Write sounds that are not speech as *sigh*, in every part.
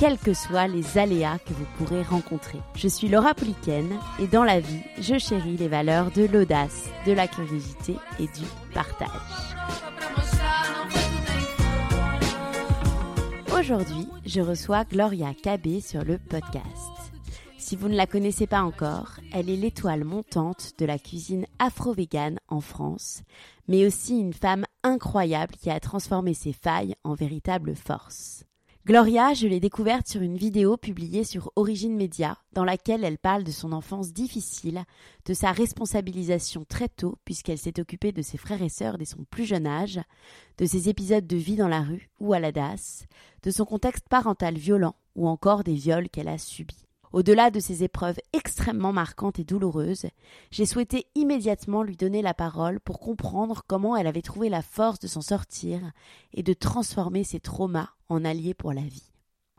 quels que soient les aléas que vous pourrez rencontrer. Je suis Laura Pouliken et dans la vie, je chéris les valeurs de l'audace, de la curiosité et du partage. Aujourd'hui, je reçois Gloria Cabé sur le podcast. Si vous ne la connaissez pas encore, elle est l'étoile montante de la cuisine afro-végane en France, mais aussi une femme incroyable qui a transformé ses failles en véritable force. Gloria, je l'ai découverte sur une vidéo publiée sur Origine Média, dans laquelle elle parle de son enfance difficile, de sa responsabilisation très tôt, puisqu'elle s'est occupée de ses frères et sœurs dès son plus jeune âge, de ses épisodes de vie dans la rue ou à la DAS, de son contexte parental violent ou encore des viols qu'elle a subis. Au-delà de ces épreuves extrêmement marquantes et douloureuses, j'ai souhaité immédiatement lui donner la parole pour comprendre comment elle avait trouvé la force de s'en sortir et de transformer ses traumas en alliés pour la vie.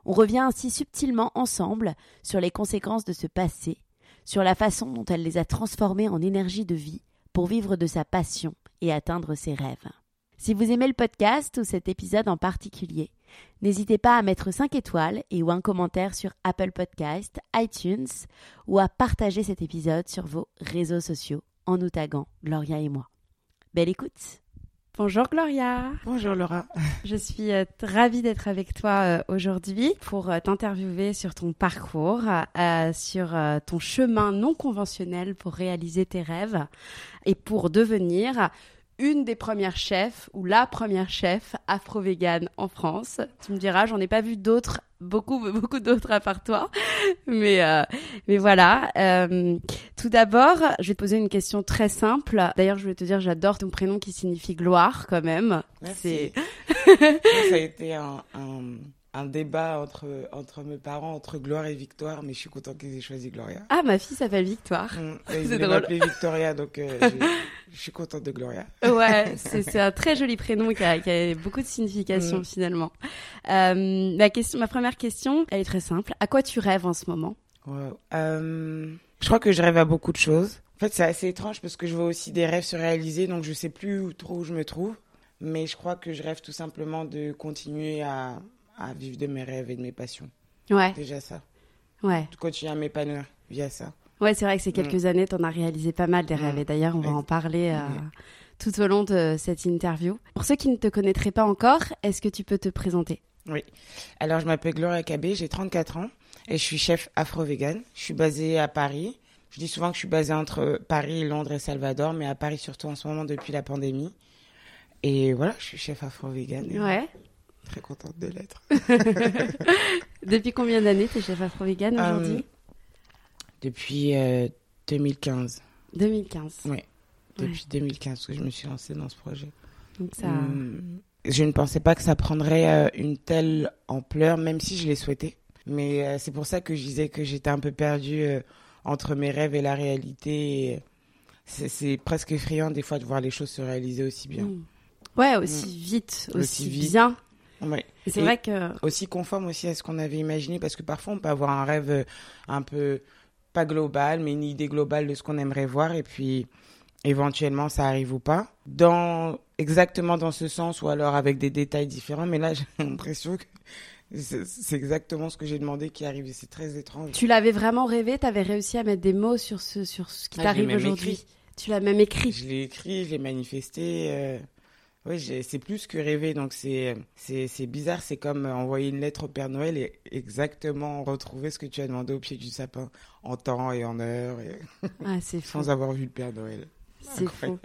On revient ainsi subtilement ensemble sur les conséquences de ce passé, sur la façon dont elle les a transformées en énergie de vie pour vivre de sa passion et atteindre ses rêves. Si vous aimez le podcast ou cet épisode en particulier, n'hésitez pas à mettre 5 étoiles et ou un commentaire sur Apple Podcast, iTunes ou à partager cet épisode sur vos réseaux sociaux en nous taguant Gloria et moi. Belle écoute Bonjour Gloria. Bonjour Laura. Je suis euh, ravie d'être avec toi euh, aujourd'hui pour euh, t'interviewer sur ton parcours, sur ton chemin non conventionnel pour réaliser tes rêves et pour devenir une des premières chefs ou la première chef afro-végane en France. Tu me diras, j'en ai pas vu d'autres, beaucoup, *laughs* beaucoup d'autres à part toi. Mais, euh, mais voilà. Euh, tout d'abord, je vais te poser une question très simple. D'ailleurs, je voulais te dire, j'adore ton prénom qui signifie gloire quand même. Merci. Ça a été un un débat entre, entre mes parents, entre Gloire et Victoire, mais je suis contente qu'ils aient choisi Gloria. Ah, ma fille s'appelle Victoire. Mmh, ils m'appelaient Victoria, donc euh, *laughs* je suis contente de Gloria. Ouais, *laughs* c'est un très joli prénom qui a, qui a beaucoup de signification mmh. finalement. Euh, ma, question, ma première question, elle est très simple. À quoi tu rêves en ce moment? Euh, Je crois que je rêve à beaucoup de choses. En fait, c'est assez étrange parce que je vois aussi des rêves se réaliser, donc je sais plus trop où je me trouve. Mais je crois que je rêve tout simplement de continuer à, à vivre de mes rêves et de mes passions. Ouais. Déjà ça. Ouais. Continuer à m'épanouir via ça. Ouais, c'est vrai que ces quelques mm. années, tu en as réalisé pas mal des rêves. Mm. Et d'ailleurs, on va en parler euh, tout au long de cette interview. Pour ceux qui ne te connaîtraient pas encore, est-ce que tu peux te présenter? Oui. Alors, je m'appelle Gloria Cabé, j'ai 34 ans et je suis chef afro-vegan. Je suis basée à Paris. Je dis souvent que je suis basée entre Paris, Londres et Salvador, mais à Paris surtout en ce moment depuis la pandémie. Et voilà, je suis chef afro-vegan. Ouais. Très contente de l'être. *laughs* Depuis combien d'années tu es chef afro-vegan euh, aujourd'hui? Depuis 2015. 2015 Oui, depuis 2015 que je me suis lancée dans ce projet. Donc ça... Hum, je ne pensais pas que ça prendrait euh, une telle ampleur, même si je l'ai souhaité. Mais euh, c'est pour ça que je disais que j'étais un peu perdue entre mes rêves et la réalité. C'est presque effrayant des fois de voir les choses se réaliser aussi bien. Mmh. Ouais, aussi mmh. vite, aussi, bien. Ouais. C'est vrai que aussi conforme aussi à ce qu'on avait imaginé parce que parfois on peut avoir un rêve euh, un peu pas global mais une idée globale de ce qu'on aimerait voir et puis éventuellement ça arrive ou pas dans exactement dans ce sens ou alors avec des détails différents mais là *laughs* j'ai l'impression que c'est exactement ce que j'ai demandé qui arrive et c'est très étrange. Tu l'avais vraiment rêvé, tu avais réussi à mettre des mots sur ce sur ce qui ah, t'arrive aujourd'hui? Tu l'as même écrit? Je l'ai écrit, je l'ai manifesté. Euh, oui, c'est plus que rêver. Donc, c'est bizarre. C'est comme envoyer une lettre au Père Noël et exactement retrouver ce que tu as demandé au pied du sapin en temps et en heure. Et... Ah, *laughs* Sans avoir vu le Père Noël. C'est fou.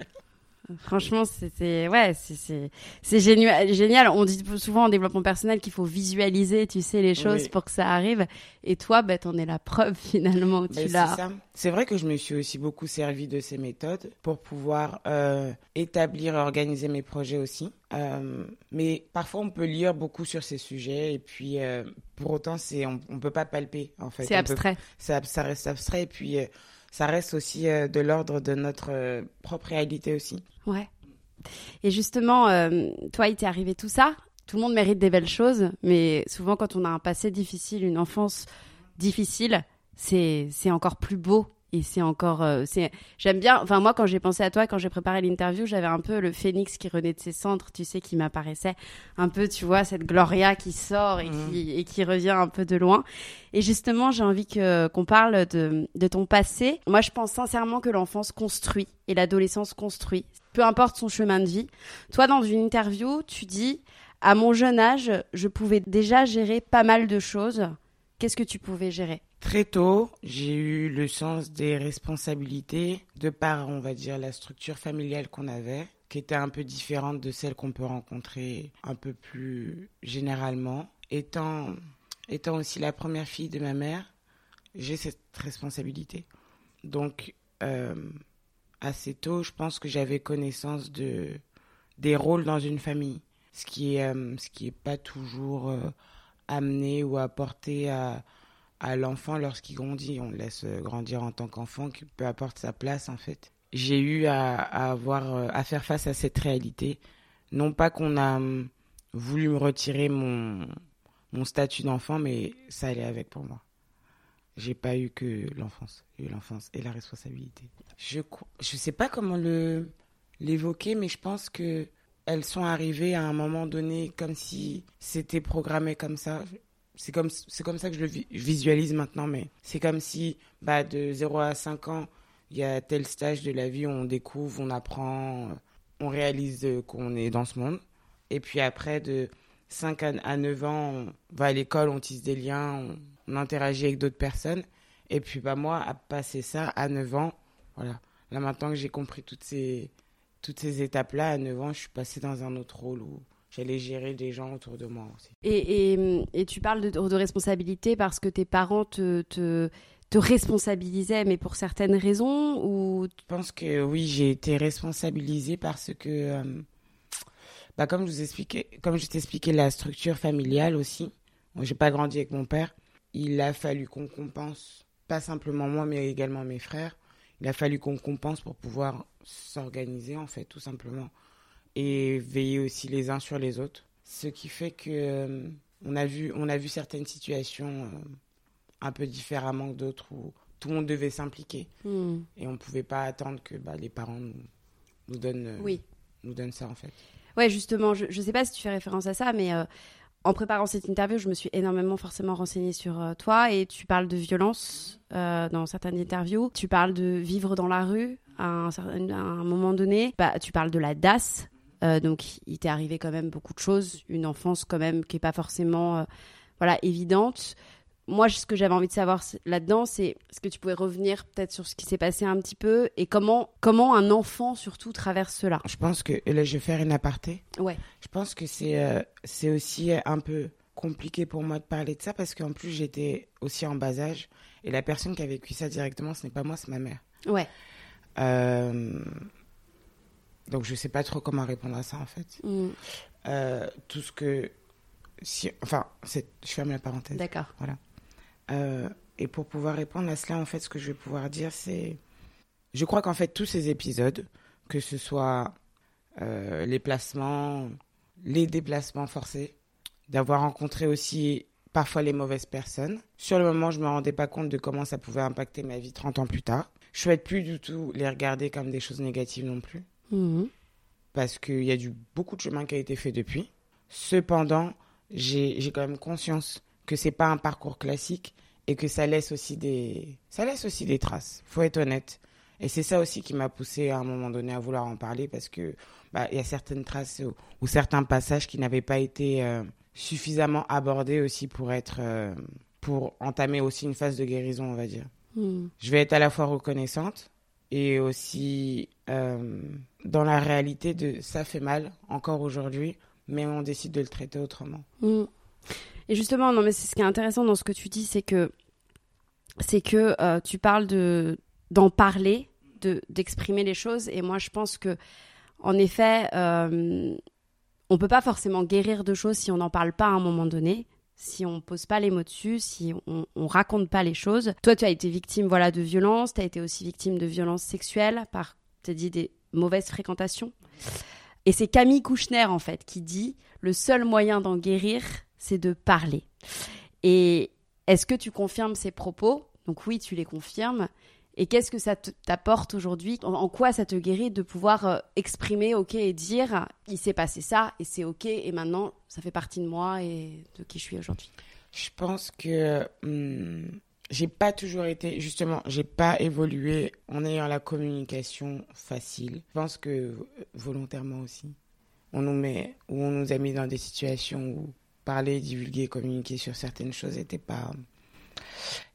Franchement, c'est ouais, c'est c'est génial, génial. On dit souvent en développement personnel qu'il faut visualiser, tu sais, les choses pour que ça arrive. Et toi, bah, t'en es la preuve *laughs* finalement. Tu l'as. C'est vrai que je me suis aussi beaucoup servi de ces méthodes pour pouvoir euh, établir et organiser mes projets aussi. Euh, mais parfois, on peut lire beaucoup sur ces sujets et puis euh, pour autant, c'est on, on peut pas palper en fait. C'est abstrait. ça, ça reste abstrait et puis ça reste aussi euh, de l'ordre de notre euh, propre réalité aussi. Ouais. Et justement, euh, toi, il t'est arrivé tout ça. Tout le monde mérite des belles choses, mais souvent, quand on a un passé difficile, une enfance difficile, c'est encore plus beau et c'est encore euh, c'est j'aime bien enfin moi quand j'ai pensé à toi quand j'ai préparé l'interview j'avais un peu le phénix qui renaît de ses cendres tu sais qui m'apparaissait un peu tu vois cette gloria qui sort et, qui, et qui revient un peu de loin. Et justement j'ai envie que qu'on parle de, de ton passé. Moi je pense sincèrement que l'enfance construit et l'adolescence construit. Peu importe son chemin de vie. Toi dans une interview tu dis à mon jeune âge je pouvais déjà gérer pas mal de choses. Qu'est-ce que tu pouvais gérer? Très tôt, j'ai eu le sens des responsabilités de par, on va dire, la structure familiale qu'on avait, qui était un peu différente de celle qu'on peut rencontrer un peu plus généralement. Étant, étant aussi la première fille de ma mère, j'ai cette responsabilité. Donc, euh, assez tôt, je pense que j'avais connaissance de, des rôles dans une famille, ce qui est, euh, pas toujours euh, amené ou apporté à à l'enfant lorsqu'il grandit. On le laisse euh, grandir en tant qu'enfant, qui peu apporte sa place en fait. J'ai eu à, avoir euh, à faire face à cette réalité. Non pas qu'on a hum, voulu me retirer mon, mon statut d'enfant, mais ça allait avec pour moi. J'ai pas eu que l'enfance, j'ai eu l'enfance et la responsabilité. Je je sais pas comment le l'évoquer, mais je pense que elles sont arrivées à un moment donné comme si c'était programmé comme ça c'est comme, c'est comme ça que je le visualise maintenant, mais c'est comme si bah, de 0 à 5 ans, il y a tel stage de la vie où on découvre, on apprend, on réalise qu'on est dans ce monde. Et puis après, de 5 à 9 ans, on va à l'école, on tisse des liens, on, interagit avec d'autres personnes. Et puis bah, moi, à passer ça à 9 ans, voilà. Là maintenant que j'ai compris toutes ces, toutes ces étapes-là, à 9 ans, je suis passée dans un autre rôle j'allais gérer des gens autour de moi aussi. Et, et, et tu parles de, de, responsabilité parce que tes parents te, te, te, responsabilisaient, mais pour certaines raisons ou... Je pense que oui, j'ai été responsabilisée parce que, euh, bah, comme je vous expliquais, comme je t'expliquais la structure familiale aussi, moi j'ai pas grandi avec mon père, il a fallu qu'on compense, pas simplement moi, mais également mes frères, il a fallu qu'on compense pour pouvoir s'organiser en fait, tout simplement et veiller aussi les uns sur les autres. Ce qui fait que euh, on a vu on a vu certaines situations euh, un peu différemment que d'autres où tout le monde devait s'impliquer hmm. et on ne pouvait pas attendre que bah, les parents nous, nous donnent euh, oui. nous donnent ça en fait. Ouais, justement, je ne sais pas si tu fais référence à ça, mais en préparant cette interview, je me suis énormément forcément renseignée sur toi et tu parles de violence dans certaines interviews. Tu parles de vivre dans la rue à un, à un moment donné. Bah, tu parles de la DAS, euh, donc, il t'est arrivé quand même beaucoup de choses, une enfance quand même qui est pas forcément, euh, voilà, évidente. Moi, ce que j'avais envie de savoir là-dedans, c'est est-ce que tu pouvais revenir peut-être sur ce qui s'est passé un petit peu et comment, comment un enfant surtout traverse cela? Je pense que là, je vais faire une aparté. Ouais. Je pense que c'est euh, c'est aussi un peu compliqué pour moi de parler de ça parce qu'en plus j'étais aussi en bas âge et la personne qui a vécu ça directement, ce n'est pas moi, c'est ma mère. Ouais. Euh, donc je sais pas trop comment répondre à ça en fait. Mm. Euh, tout ce que si enfin je ferme la parenthèse. D'accord. Voilà. Euh, et pour pouvoir répondre à cela en fait ce que je vais pouvoir dire c'est je crois qu'en fait tous ces épisodes que ce soit euh, les placements, les déplacements forcés, d'avoir rencontré aussi parfois les mauvaises personnes. Sur le moment, je me rendais pas compte de comment ça pouvait impacter ma vie 30 ans plus tard. Je souhaite plus du tout les regarder comme des choses négatives non plus. Mhm. Parce qu'il y a du, beaucoup de chemin qui a été fait depuis. Cependant, j'ai quand même conscience que c'est pas un parcours classique et que ça laisse aussi des, ça laisse aussi des traces. Faut être honnête. Et c'est ça aussi qui m'a poussé à un moment donné à vouloir en parler parce que bah, il y a certaines traces ou, certains passages qui n'avaient pas été euh, suffisamment abordés aussi pour être, euh, pour entamer aussi une phase de guérison, on va dire. Mhm. Je vais être à la fois reconnaissante et aussi euh, dans la réalité de ça fait mal encore aujourd'hui, mais on décide de le traiter autrement. Mm. Et justement, non, mais c'est ce qui est intéressant dans ce que tu dis, c'est que c'est que euh, tu parles de d'en parler, de d'exprimer les choses, et moi je pense que en effet, euh, on peut pas forcément guérir de choses si on n'en parle pas à un moment donné si on pose pas les mots dessus, si on, on raconte pas les choses. Toi, tu as été victime voilà de violences, tu as été aussi victime de violences sexuelles par, tu dit des mauvaises fréquentations. Et c'est Camille Kouchner en fait qui dit le seul moyen d'en guérir, c'est de parler. Et est-ce que tu confirmes ces propos? Donc oui, tu les confirmes. Et qu'est-ce que ça t'apporte aujourd'hui? En, quoi ça te guérit de pouvoir euh, exprimer, ok, et dire, il s'est passé ça, et c'est ok, et maintenant, ça fait partie de moi et de qui je suis aujourd'hui? Je pense que hum, j'ai pas toujours été, justement, j'ai pas évolué en ayant la communication facile. Je pense que volontairement aussi. On nous met, ou on nous a mis dans des situations où parler, divulguer, communiquer sur certaines choses n'était pas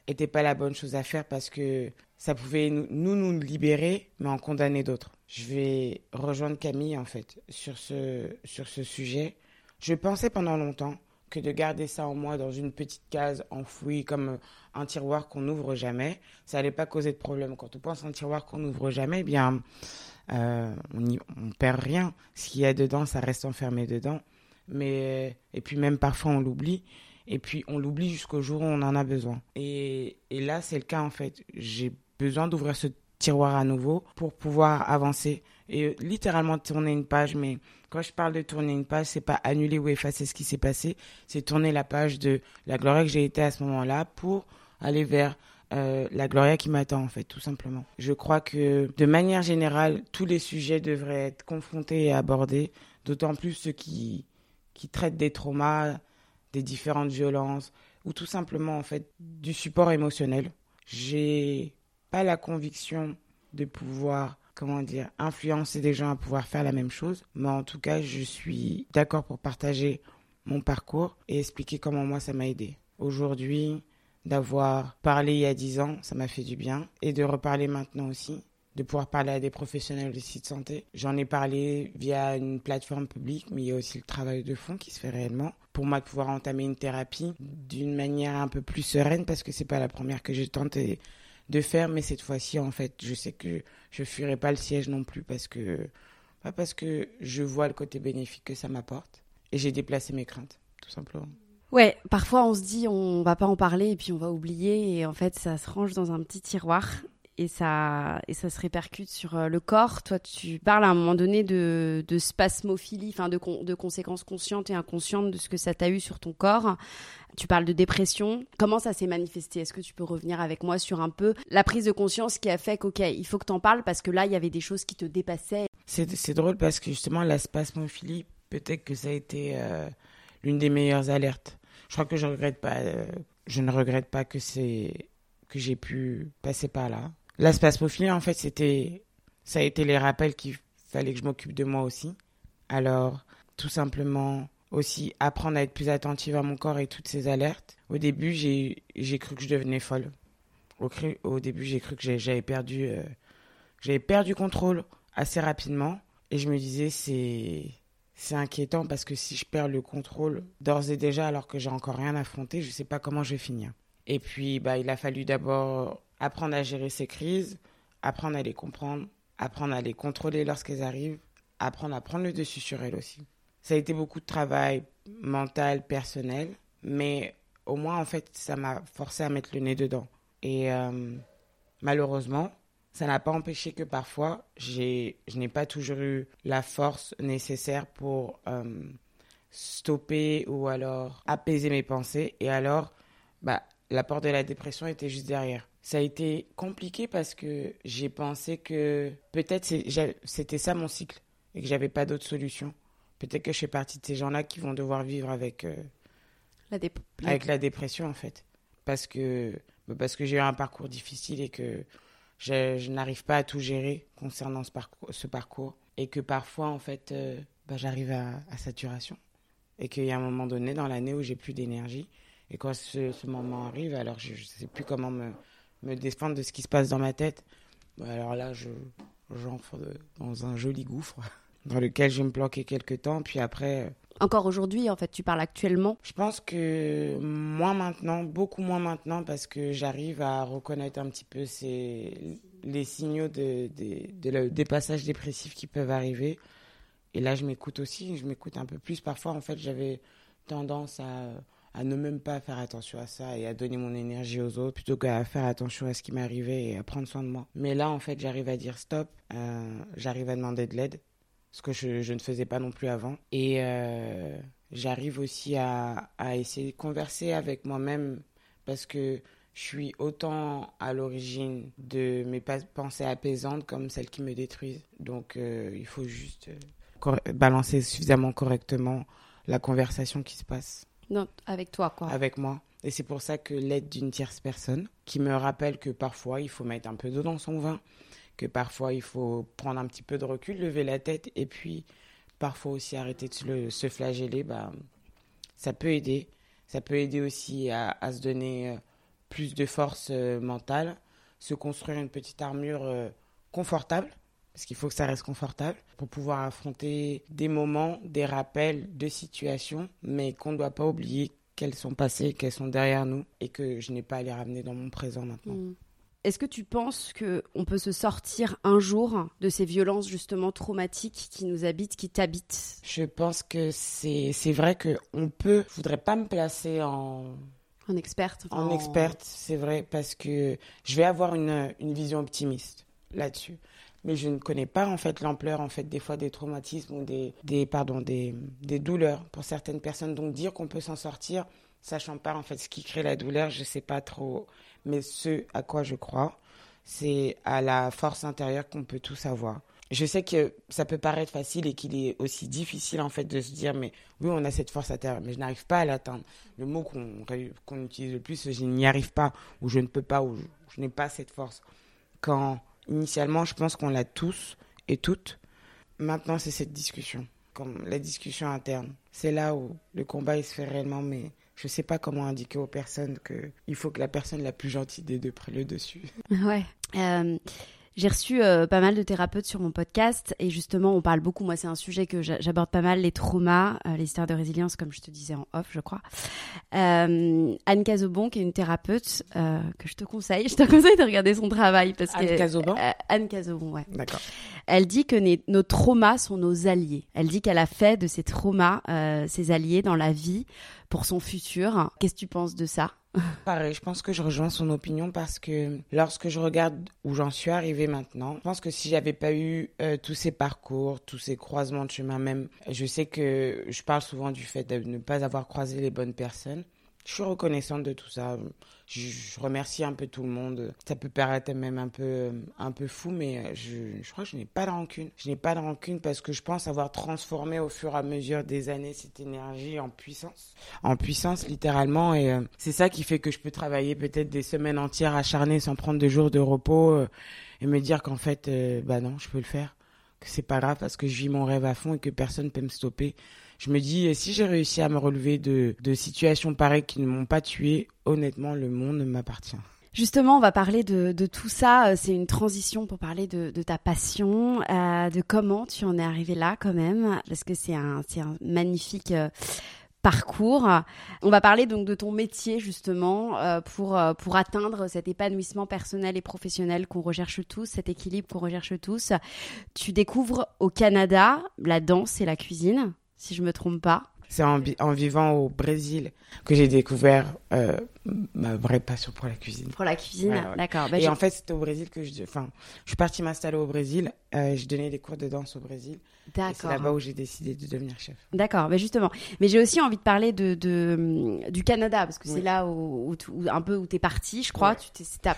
était pas la bonne chose à faire parce que ça pouvait nous, nous libérer, mais en condamner d'autres. Je vais rejoindre Camille, en fait, sur ce, sur ce sujet. Je pensais pendant longtemps que de garder ça en moi dans une petite case enfouie comme un tiroir qu'on n'ouvre jamais, ça n'allait pas causer de problème. Quand on pense à un tiroir qu'on n'ouvre jamais, eh bien, euh, on, ne perd rien. Ce qu'il y a dedans, ça reste enfermé dedans. Mais, et puis même parfois, on l'oublie. Et puis on l'oublie jusqu'au jour où on en a besoin. Et, et là, c'est le cas en fait. J'ai besoin d'ouvrir ce tiroir à nouveau pour pouvoir avancer et littéralement tourner une page. Mais quand je parle de tourner une page, c'est pas annuler ou effacer ce qui s'est passé, c'est tourner la page de la Gloria que j'ai été à ce moment-là pour aller vers euh, la Gloria qui m'attend en fait, tout simplement. Je crois que de manière générale, tous les sujets devraient être confrontés et abordés, d'autant plus ceux qui, qui traitent des traumas, des différentes violences ou tout simplement en fait du support émotionnel. J'ai pas la conviction de pouvoir comment dire influencer des gens à pouvoir faire la même chose, mais en tout cas, je suis d'accord pour partager mon parcours et expliquer comment moi ça m'a aidé. Aujourd'hui, d'avoir parlé il y a dix ans, ça m'a fait du bien et de reparler maintenant aussi de pouvoir parler à des professionnels de sites santé. J'en ai parlé via une plateforme publique, mais il y a aussi le travail de fond qui se fait réellement. Pour moi, de pouvoir entamer une thérapie d'une manière un peu plus sereine, parce que c'est pas la première que j'ai tenté de faire, mais cette fois-ci, en fait, je sais que je fuirai pas le siège non plus parce que, pas parce que je vois le côté bénéfique que ça m'apporte. Et j'ai déplacé mes craintes, tout simplement. Ouais, parfois on se dit on va pas en parler et puis on va oublier et en fait ça se range dans un petit tiroir et ça, et ça se répercute sur euh, le corps. Toi, tu parles à un moment donné de, de spasmophilie, enfin de, de conséquences conscientes et inconscientes de ce que ça t'a eu sur ton corps. Tu parles de dépression. Comment ça s'est manifesté? Est-ce que tu peux revenir avec moi sur un peu la prise de conscience qui a fait qu'ok, il faut que tu en parles parce que là, il y avait des choses qui te dépassaient? C'est drôle parce que justement, la spasmophilie, peut-être que ça a été euh, l'une des meilleures alertes. Je crois que je regrette pas. Euh, je ne regrette pas que c'est que j'ai pu passer par là. La spasmophilie, en fait, c'était, ça a été les rappels qu'il fallait que je m'occupe de moi aussi. Alors, tout simplement, aussi apprendre à être plus attentive à mon corps et toutes ces alertes. Au début, j'ai, cru que je devenais folle. Au, au début, j'ai cru que j'avais perdu, euh, j'avais perdu contrôle assez rapidement. Et je me disais, c'est, c'est inquiétant parce que si je perds le contrôle d'ores et déjà alors que j'ai encore rien affronté, je ne sais pas comment je vais finir. Et puis, bah, il a fallu d'abord apprendre à gérer ces crises, apprendre à les comprendre, apprendre à les contrôler lorsqu'elles arrivent, apprendre à prendre le dessus sur elles aussi. Ça a été beaucoup de travail mental, personnel, mais au moins, en fait, ça m'a forcé à mettre le nez dedans. Et euh, malheureusement, ça n'a pas empêché que parfois, je n'ai pas toujours eu la force nécessaire pour euh, stopper ou alors apaiser mes pensées. Et alors, bah, la porte de la dépression était juste derrière. Ça a été compliqué parce que j'ai pensé que peut-être c'était ça mon cycle et que j'avais pas d'autre solution. Peut-être que je fais partie de ces gens-là qui vont devoir vivre avec, euh, la, avec la dépression en fait. Parce que, bah, parce que j'ai eu un parcours difficile et que je, n'arrive pas à tout gérer concernant ce parcours, ce parcours. Et que parfois en fait euh, bah, j'arrive à, à saturation. Et qu'il y a un moment donné dans l'année où j'ai plus d'énergie et quand ce, moment arrive, alors je ne sais plus comment me, me défendre de ce qui se passe dans ma tête. Bah, alors là, je, j'entre dans un joli gouffre *laughs* dans lequel je vais me planquer quelques temps, puis après encore aujourd'hui, en fait, tu parles actuellement Je pense que moins maintenant, beaucoup moins maintenant, parce que j'arrive à reconnaître un petit peu ces, les signaux de, des passages dépressifs qui peuvent arriver. Et là, je m'écoute aussi, je m'écoute un peu plus. Parfois, en fait, j'avais tendance à, à, ne même pas faire attention à ça et à donner mon énergie aux autres plutôt qu'à faire attention à ce qui m'arrivait et à prendre soin de moi. Mais là, en fait, j'arrive à dire stop, euh, j'arrive à demander de l'aide ce que je, ne faisais pas non plus avant. Et euh, j'arrive aussi à, essayer de converser avec moi-même parce que je suis autant à l'origine de mes pensées apaisantes comme celles qui me détruisent. Donc euh, il faut juste balancer suffisamment correctement la conversation qui se passe. Non, avec toi, quoi. Avec moi. Et c'est pour ça que l'aide d'une tierce personne, qui me rappelle que parfois il faut mettre un peu d'eau dans son vin, que parfois il faut prendre un petit peu de recul, lever la tête et puis parfois aussi arrêter de se, flageller, bah, ça peut aider. Ça peut aider aussi à, se donner euh, plus de force euh, mentale, se construire une petite armure euh, confortable, parce qu'il faut que ça reste confortable, pour pouvoir affronter des moments, des rappels de situations, mais qu'on ne doit pas oublier qu'elles sont passées, qu'elles sont derrière nous, et que je n'ai pas à les ramener dans mon présent maintenant. Mmh. Est-ce que tu penses qu'on peut se sortir un jour de ces violences justement traumatiques qui nous habitent, qui t'habitent? Je pense que c'est vrai qu'on peut. Je voudrais pas me placer en... En experte. En, experte, c'est vrai, parce que je vais avoir une, une vision optimiste là-dessus. Mais je ne connais pas en fait l'ampleur en fait des fois des traumatismes ou des, des pardon des, des douleurs pour certaines personnes. Donc dire qu'on peut s'en sortir, sachant pas en fait ce qui crée la douleur, je sais pas trop. Mais ce à quoi je crois, c'est à la force intérieure qu'on peut tous avoir. Je sais que ça peut paraître facile et qu'il est aussi difficile en fait de se dire mais oui on a cette force intérieure mais je n'arrive pas à l'atteindre. Le mot qu'on utilise le plus je n'y arrive pas ou je ne peux pas ou je, je n'ai pas cette force. Quand initialement je pense qu'on l'a tous et toutes. Maintenant c'est cette discussion, comme la discussion interne. C'est là où le combat il se fait réellement mais je sais pas comment indiquer aux personnes que il faut que la personne la plus gentille des deux prenne le dessus. Ouais. Euh, j'ai reçu euh, pas mal de thérapeutes sur mon podcast et justement on parle beaucoup, moi c'est un sujet que j'aborde pas mal, les traumas, euh, les histoires de résilience comme je te disais en off je crois. Euh, Anne Cazobon qui est une thérapeute que je te conseille, *laughs* je te conseille de regarder son travail parce Anne Cazobon? Anne Cazobon ouais. D'accord. Elle dit que nos traumas sont nos alliés. Elle dit qu'elle a fait de ces traumas ses alliés dans la vie pour son futur. Qu'est-ce que tu penses de ça? Pareil, je pense que je rejoins son opinion parce que lorsque je regarde où j'en suis arrivée maintenant, je pense que si j'avais pas eu euh, tous ces parcours, tous ces croisements de chemin même, je sais que je parle souvent du fait de ne pas avoir croisé les bonnes personnes. Je suis reconnaissante de tout ça. Je, remercie un peu tout le monde. Ça peut paraître même un peu, un peu fou, mais je, je crois que je n'ai pas de rancune. Je n'ai pas de rancune parce que je pense avoir transformé au fur et à mesure des années cette énergie en puissance. En puissance, littéralement. Et euh, c'est ça qui fait que je peux travailler peut-être des semaines entières acharnées sans prendre de jours de repos euh, et me dire qu'en fait, euh, bah non, je peux le faire. Que c'est pas grave parce que je vis mon rêve à fond et que personne ne peut me stopper je me dis, si j'ai réussi à me relever de, situations pareilles qui ne m'ont pas tué, honnêtement, le monde m'appartient. Justement, on va parler de, tout ça. Euh, c'est une transition pour parler de, ta passion, euh, de comment tu en es arrivé là quand même, parce que c'est un, un magnifique euh, parcours. On va parler donc de ton métier justement pour, pour atteindre cet épanouissement personnel et professionnel qu'on recherche tous, cet équilibre qu'on recherche tous. Tu découvres au Canada la danse et la cuisine si je me trompe pas. C'est en, vivant au Brésil que j'ai découvert euh, ma vraie passion pour la cuisine. Pour la cuisine, d'accord. Bah, et en fait, c'était au Brésil que je, enfin, je suis partie m'installer au Brésil. Euh, je donnais des cours de danse au Brésil. D'accord. C'est là-bas où j'ai décidé de devenir chef. D'accord, mais justement. Mais j'ai aussi envie de parler de, du Canada parce que c'est là où, un peu où t'es parti, je crois.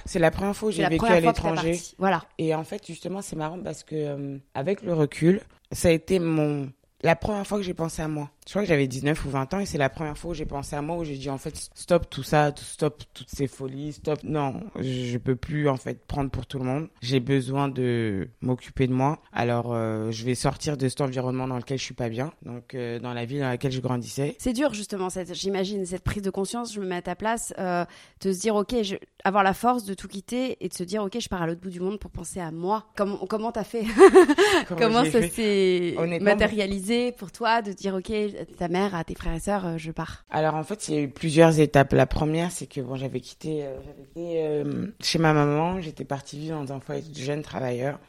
C'est la première fois où j'ai vécu à l'étranger. Voilà. Et en fait, justement, c'est marrant parce que euh, avec le recul, ça a été mon la première fois que j'ai pensé à moi. Je crois que j'avais 19 ou 20 ans et c'est la première fois où j'ai pensé à moi où j'ai dit en fait stop tout ça, stop toutes ces folies, stop. Non, je peux plus en fait prendre pour tout le monde. J'ai besoin de m'occuper de moi. Alors euh, je vais sortir de cet environnement dans lequel je suis pas bien. Donc euh, dans la ville dans laquelle je grandissais. C'est dur justement cette j'imagine cette prise de conscience, je me mets à ta place euh, de se dire OK, je... avoir la force de tout quitter et de se dire OK, je pars à l'autre bout du monde pour penser à moi. Comment comment t'as fait? *laughs* Comment, comment ça s'est matérialisé pour toi de dire OK, ta mère, à tes frères et sœurs, euh, je pars Alors en fait, il y a eu plusieurs étapes. La première, c'est que bon, j'avais quitté, euh, euh, chez ma maman, j'étais partie vivre dans un foyer de jeunes travailleurs.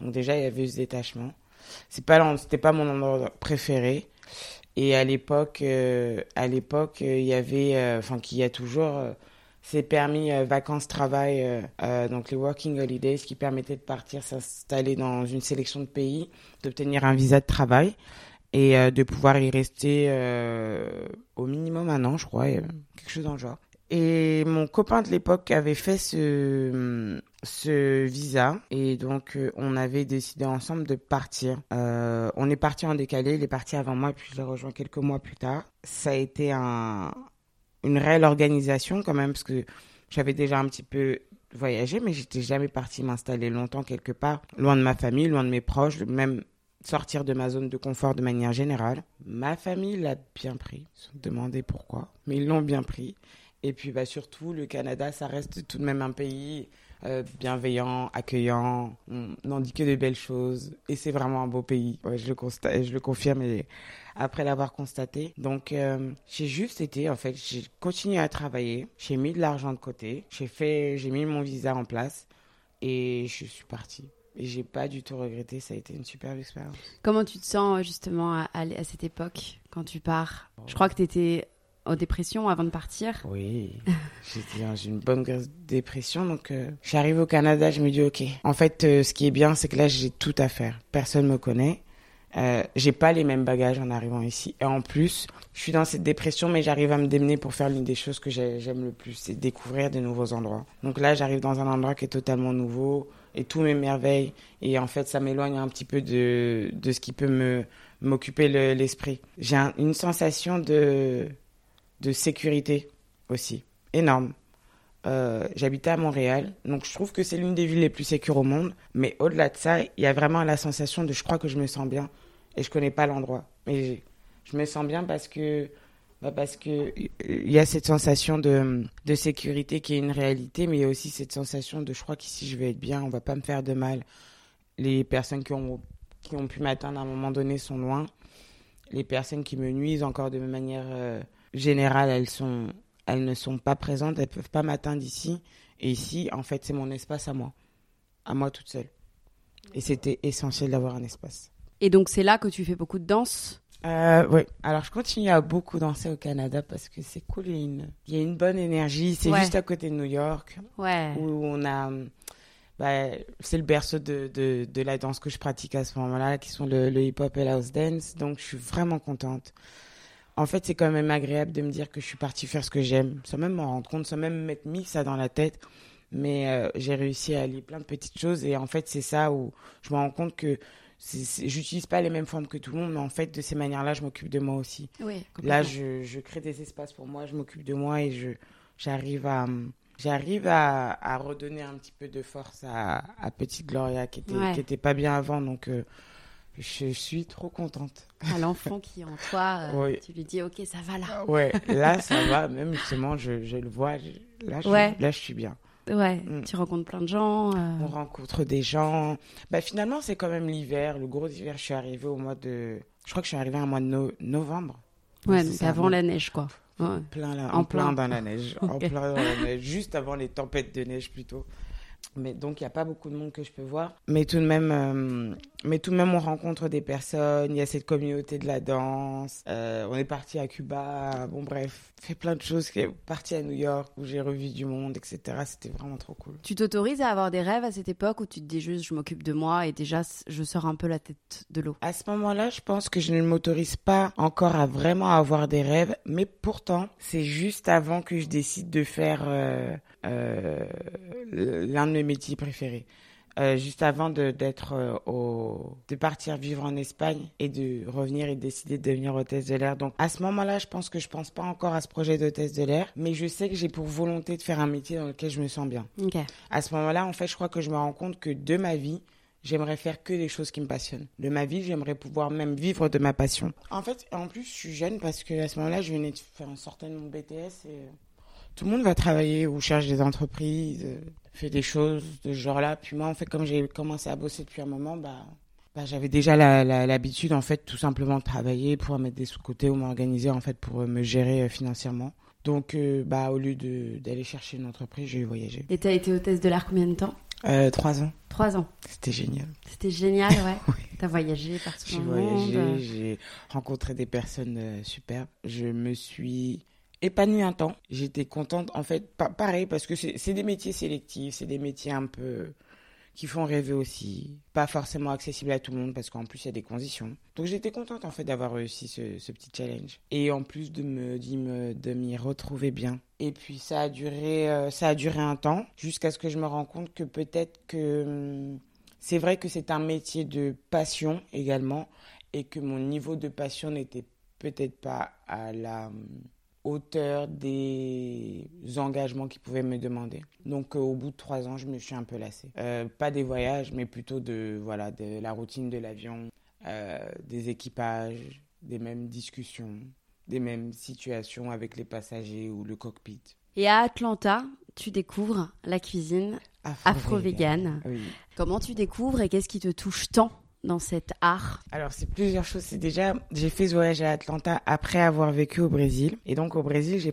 Donc déjà, il y avait ce détachement. C'est pas, pas mon endroit préféré. Et à l'époque, à l'époque, il y avait, enfin, qu'il y a toujours ces permis vacances-travail, donc les working holidays, qui permettaient de partir s'installer dans une sélection de pays, d'obtenir un visa de travail et euh, de pouvoir y rester euh, au minimum un an, je crois, quelque chose dans le genre. Et mon copain de l'époque avait fait ce, ce visa et donc euh, on avait décidé ensemble de partir. on est parti en décalé, il est parti avant moi puis je l'ai rejoint quelques mois plus tard. Ça a été un, une réelle organisation quand même parce que j'avais déjà un petit peu voyagé mais j'étais jamais parti m'installer longtemps quelque part, loin de ma famille, loin de mes proches, même sortir de ma zone de confort de manière générale. Ma famille l'a bien pris, ils se sont demandé pourquoi, mais ils l'ont bien pris. Et puis bah, surtout, le Canada, ça reste tout de même un pays euh, bienveillant, accueillant. On n'en dit que de belles choses. Et c'est vraiment un beau pays. je, le constate, je le confirme et après l'avoir constaté. Donc, euh, j'ai juste été, en fait, j'ai continué à travailler. J'ai mis de l'argent de côté. J'ai fait, j'ai mis mon visa en place et je suis partie. Et j'ai pas du tout regretté, ça a été une superbe expérience. Comment tu te sens justement à, à, cette époque quand tu pars? Je crois que tu étais en dépression avant de partir. Oui, *laughs* j'étais dans une bonne dépression. Donc, euh, j'arrive au Canada, je me dis, OK. En fait, euh, ce qui est bien, c'est que là, j'ai tout à faire. Personne me connaît. Euh, j'ai pas les mêmes bagages en arrivant ici. Et en plus, je suis dans cette dépression, mais j'arrive à me démener pour faire l'une des choses que j'aime le plus, c'est découvrir de nouveaux endroits. Donc là, j'arrive dans un endroit qui est totalement nouveau et tout m'émerveille. Et en fait, ça m'éloigne un petit peu de, de ce qui peut me m'occuper l'esprit. J'ai une sensation de, de sécurité aussi, énorme. Euh, j'habitais à Montréal, donc je trouve que c'est l'une des villes les plus sécures au monde. Mais au-delà de ça, il y a vraiment la sensation de je crois que je me sens bien et je connais pas l'endroit. Mais je me sens bien parce que bah parce que il y a cette sensation de, sécurité qui est une réalité, mais il y a aussi cette sensation de je crois qu'ici je vais être bien, on va pas me faire de mal. Les personnes qui ont, qui ont pu m'atteindre à un moment donné sont loin. Les personnes qui me nuisent encore de manière euh, générale, elles, sont, elles ne sont pas présentes, elles peuvent pas m'atteindre ici. Et ici, en fait, c'est mon espace à moi, à moi toute seule. Et c'était essentiel d'avoir un espace. Et donc c'est là que tu fais beaucoup de danse? Euh, oui, alors je continue à beaucoup danser au Canada parce que c'est cool, il y, a une, bonne énergie. C'est juste à côté de New York, ouais. où on a, bah, c'est le berceau de, de, de, la danse que je pratique à ce moment-là, qui sont le, hip-hop et la house dance. Donc je suis vraiment contente. En fait, c'est quand même agréable de me dire que je suis partie faire ce que j'aime, sans même m'en rendre compte, sans même m'être mis ça dans la tête. Mais euh, j'ai réussi à aller plein de petites choses et en fait, c'est ça où je me rends compte que j'utilise pas les mêmes formes que tout le monde, mais en fait, de ces manières-là, je m'occupe de moi aussi. Oui, Là, je, je, crée des espaces pour moi, je m'occupe de moi et je, j'arrive à, j'arrive à, à, redonner un petit peu de force à, à petite Gloria qui était, qui était pas bien avant. Donc, euh, je, suis trop contente. À l'enfant qui est en toi, euh, tu lui dis, OK, ça va là. Ouais, là, ça va. Même justement, je, je le vois. là, je, là, je suis bien. Ouais, mm. tu rencontres plein de gens. Euh. On rencontre des gens. Bah, finalement, c'est quand même l'hiver, le gros hiver. Je suis arrivée au mois de. Je crois que je suis arrivée au mois de novembre. Ouais, donc avant la neige, quoi. Plein en, plein. dans la neige. En *laughs* plein dans la neige. Juste avant les tempêtes de neige, plutôt. Mais donc, il n'y a pas beaucoup de monde que je peux voir. Mais tout de même, euh, mais tout de même, on rencontre des personnes. Il y a cette communauté de la danse. Euh, on est parti à Cuba. Bon, bref, fait plein de choses. Parti à New York où j'ai revu du monde, etc. C'était vraiment trop cool. Tu t'autorises à avoir des rêves à cette époque où tu te dis juste, je m'occupe de moi et déjà, je sors un peu la tête de l'eau? À ce moment-là, je pense que je ne m'autorise pas encore à vraiment avoir des rêves. Mais pourtant, c'est juste avant que je décide de faire. Euh, l'un de mes métiers préférés. euh, juste avant de d'être euh, au de partir vivre en Espagne et de revenir et décider de devenir hôtesse de l'air. Donc à ce moment-là, je pense que je pense pas encore à ce projet d'hôtesse de l'air, mais je sais que j'ai pour volonté de faire un métier dans lequel je me sens bien. À ce moment-là, en fait, je crois que je me rends compte que de ma vie, j'aimerais faire que des choses qui me passionnent. De ma vie, j'aimerais pouvoir même vivre de ma passion. En fait, en plus, je suis jeune parce que à ce moment-là, je venais de faire un de mon BTS et euh, tout le monde va travailler ou cherche des entreprises, euh, fait des choses de ce genre-là. Puis moi, en fait, comme j'ai commencé à bosser depuis un moment, bah, bah j'avais déjà l'habitude, en fait, tout simplement de travailler pour mettre des sous-côtés ou m'organiser, en fait, pour euh, me gérer euh, financièrement. Donc, euh, bah, au lieu d'aller chercher une entreprise, j'ai voyagé. Et t'as été hôtesse de l'air combien de temps? Euh, trois ans, Trois ans. c'était génial. C'était génial, ouais. *laughs* T'as voyagé partout J'ai voyagé, j'ai rencontré des personnes euh, superbes. Je me suis épanouie un temps. J'étais contente, en fait, pa- pareil, parce que c'est des métiers sélectifs, c'est des métiers un peu qui font rêver aussi. Pas forcément accessibles à tout le monde, parce qu'en plus, il y a des conditions. Donc j'étais contente, en fait, d'avoir réussi ce, petit challenge. Et en plus de me de m'y retrouver bien. Et puis ça a duré, euh, ça a duré un temps, jusqu'à ce que je me rends compte que peut-être que... hum, c'est vrai que c'est un métier de passion également et que mon niveau de passion n'était peut-être pas à la hum, hauteur des engagements qu'ils pouvaient me demander. Donc euh, au bout de trois ans, je me suis un peu lassée. Euh, pas des voyages, mais plutôt de, voilà, de la routine de l'avion, euh, des équipages, des mêmes discussions, des mêmes situations avec les passagers ou le cockpit. Et à Atlanta, tu découvres la cuisine afro-végane. Oui. Comment tu découvres et qu'est-ce qui te touche tant? Dans cet art Alors, c'est plusieurs choses. C'est déjà, j'ai fait ce voyage à Atlanta après avoir vécu au Brésil. Et donc, au Brésil, j'ai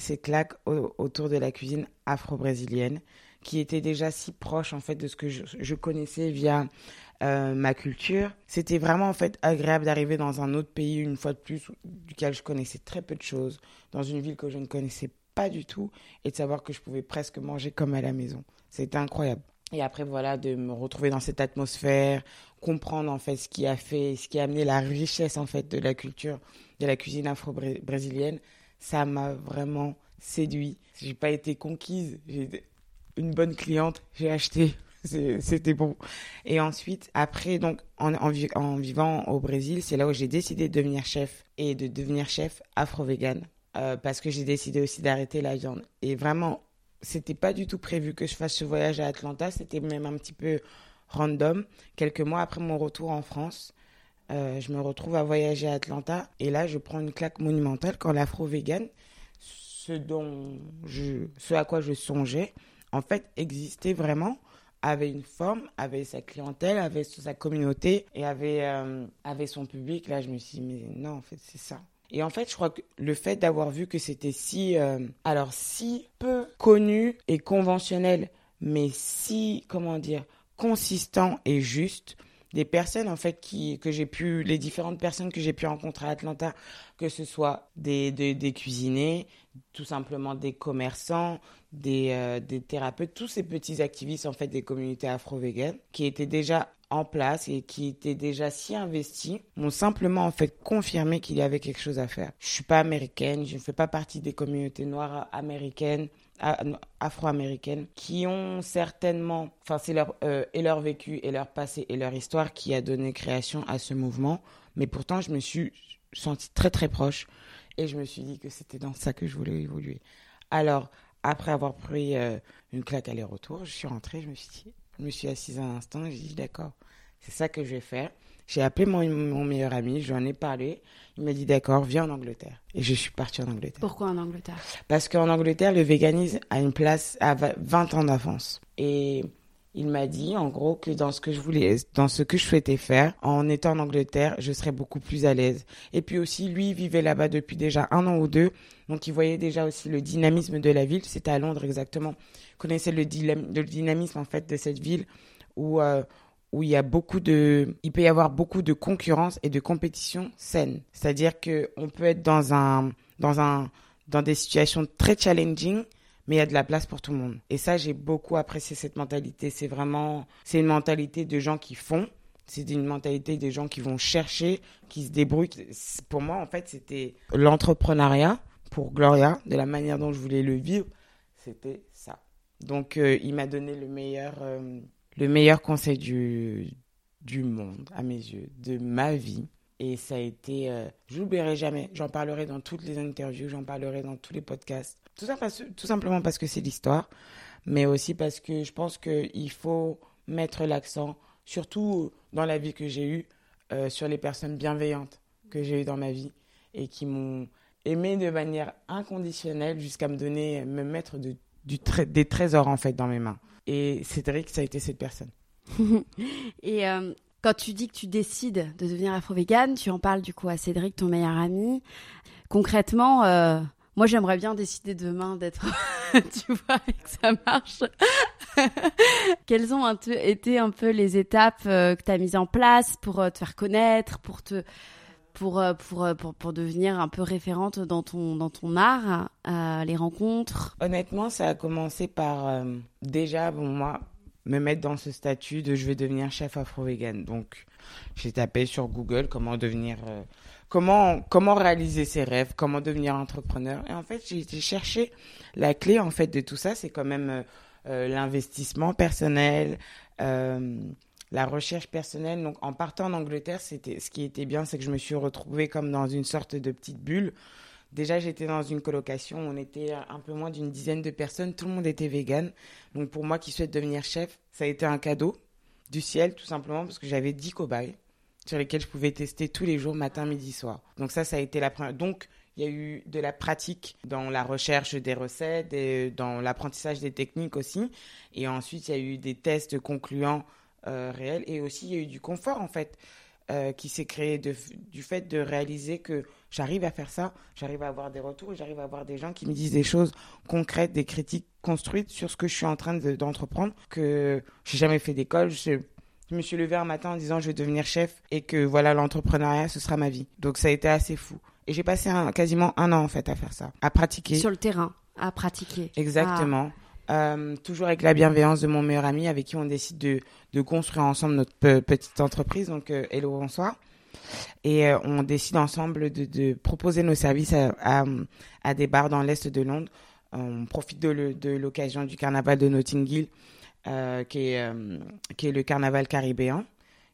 Ces claques au- autour de la cuisine afro-brésilienne, qui était déjà si proche en fait de ce que je, je connaissais via euh, ma culture. C'était vraiment en fait agréable d'arriver dans un autre pays une fois de plus duquel je connaissais très peu de choses, dans une ville que je ne connaissais pas du tout, et de savoir que je pouvais presque manger comme à la maison. C'était incroyable. Et après voilà de me retrouver dans cette atmosphère, comprendre en fait ce qui a fait, ce qui a amené la richesse en fait de la culture, de la cuisine afro-brésilienne ça m'a vraiment séduit. J'ai pas été conquise, j'ai été une bonne cliente, j'ai acheté, *laughs* c'était bon. Et ensuite, après, donc, en vivant au Brésil, c'est là où j'ai décidé de devenir chef et de devenir chef afro-vegan euh, parce que j'ai décidé aussi d'arrêter la viande. Et vraiment, c'était pas du tout prévu que je fasse ce voyage à Atlanta, c'était même un petit peu random. Quelques mois après mon retour en France, euh, je me retrouve à voyager à Atlanta et là je prends une claque monumentale quand l'afro-vegan, ce dont je, ce à quoi je songeais, en fait existait vraiment, avait une forme, avait sa clientèle, avait sa communauté et avait, euh, avait son public. Là je me suis dit mais non en fait c'est ça. Et en fait, je crois que le fait d'avoir vu que c'était si, euh, alors si peu connu et conventionnel, mais si, comment dire, consistant et juste, des personnes en fait qui que j'ai pu les différentes personnes que j'ai pu rencontrer à Atlanta que ce soit des des, cuisiniers tout simplement des commerçants des euh, des thérapeutes tous ces petits activistes en fait des communautés afro-véganes qui étaient déjà en place et qui étaient déjà si investis m'ont simplement en fait confirmé qu'il y avait quelque chose à faire. Je suis pas américaine, je ne fais pas partie des communautés noires américaines afro-américaines qui ont certainement, enfin c'est leur euh, et leur vécu et leur passé et leur histoire qui a donné création à ce mouvement. Mais pourtant, je me suis sentie très très proche et je me suis dit que c'était dans ça que je voulais évoluer. Alors, après avoir pris euh, une claque aller-retour, je suis rentrée, je me suis dit, je me suis assise un instant, et j'ai dit d'accord, c'est ça que je vais faire. J'ai appelé mon, mon meilleur ami, je lui en ai parlé. Il m'a dit d'accord, viens en Angleterre. Et je suis partie en Angleterre. Pourquoi en Angleterre? Parce qu'en Angleterre, le véganisme a une place à 20 ans d'avance. Et il m'a dit en gros que dans ce que je voulais, dans ce que je souhaitais faire, en étant en Angleterre, je serais beaucoup plus à l'aise. Et puis aussi, lui, il vivait là-bas depuis déjà un an ou deux, donc il voyait déjà aussi le dynamisme de la ville. C'était à Londres exactement. Il connaissait le, dynamisme en fait de cette ville où euh, où il y a beaucoup de, il peut y avoir beaucoup de concurrence et de compétition saine. C'est-à-dire que on peut être dans un, dans un, dans des situations très challenging, mais il y a de la place pour tout le monde. Et ça, j'ai beaucoup apprécié cette mentalité. C'est vraiment, c'est une mentalité de gens qui font. C'est une mentalité des gens qui vont chercher, qui se débrouillent. Pour moi, en fait, c'était l'entrepreneuriat pour Gloria, de la manière dont je voulais le vivre. C'était ça. Donc, euh, il m'a donné le meilleur, euh, le meilleur conseil du, du monde, à mes yeux, de ma vie. Et ça a été, euh, je l'oublierai jamais. J'en parlerai dans toutes les interviews, j'en parlerai dans tous les podcasts. Tout, ça tout simplement parce que c'est l'histoire, mais aussi parce que je pense qu'il faut mettre l'accent, surtout dans la vie que j'ai eue, euh, sur les personnes bienveillantes que j'ai eues dans ma vie et qui m'ont aimé de manière inconditionnelle jusqu'à me donner, me mettre de, du des trésors en fait dans mes mains. Et Cédric, ça a été cette personne. *laughs* et euh, quand tu dis que tu décides de devenir afro-végane, tu en parles du coup à Cédric, ton meilleur ami. Concrètement, euh, moi j'aimerais bien décider demain d'être, *laughs* tu vois, que ça marche. *laughs* Quelles ont été un peu les étapes euh, que tu as mises en place pour te faire connaître, pour te pour, pour, pour, pour, devenir un peu référente dans ton, dans ton art, les rencontres Honnêtement, ça a commencé par déjà, moi, me mettre dans ce statut de je vais devenir chef afro-vegan. Donc, j'ai tapé sur Google comment devenir, euh, comment, comment réaliser ses rêves, comment devenir entrepreneur. Et en fait, j'ai cherché la clé, en fait, de tout ça. C'est quand même euh, euh, l'investissement personnel, la recherche personnelle. Donc, en partant en Angleterre, c'était, ce qui était bien, c'est que je me suis retrouvée comme dans une sorte de petite bulle Déjà, j'étais dans une colocation, on était un peu moins d'une dizaine de personnes, tout le monde était vegan. Donc pour moi qui souhaite devenir chef, ça a été un cadeau du ciel, tout simplement, parce que j'avais 10 cobayes sur lesquels je pouvais tester tous les jours, matin, midi, soir. Donc ça, ça a été la première. Donc, il y a eu de la pratique dans la recherche des recettes, et dans l'apprentissage des techniques aussi. Et ensuite, il y a eu des tests concluants euh, réels. Et aussi, il y a eu du confort, en fait. Euh, qui s'est créé du fait de réaliser que j'arrive à faire ça, j'arrive à avoir des retours, j'arrive à avoir des gens qui me disent des choses concrètes, des critiques construites sur ce que je suis en train d'entreprendre, que j'ai jamais fait d'école, je, me suis levé un matin en disant je vais devenir chef et que voilà l'entrepreneuriat ce sera ma vie. Donc ça a été assez fou. Et j'ai passé quasiment un an en fait à faire ça, à pratiquer. Sur le terrain, à pratiquer. Exactement. Euh, toujours avec la bienveillance de mon meilleur ami avec qui on décide de, construire ensemble notre petite entreprise. Donc, euh, hello, bonsoir. Et euh, on décide ensemble de, proposer nos services à des bars dans l'est de Londres. On profite de l'occasion du carnaval de Notting Hill, qui, est, qui est le carnaval caribéen.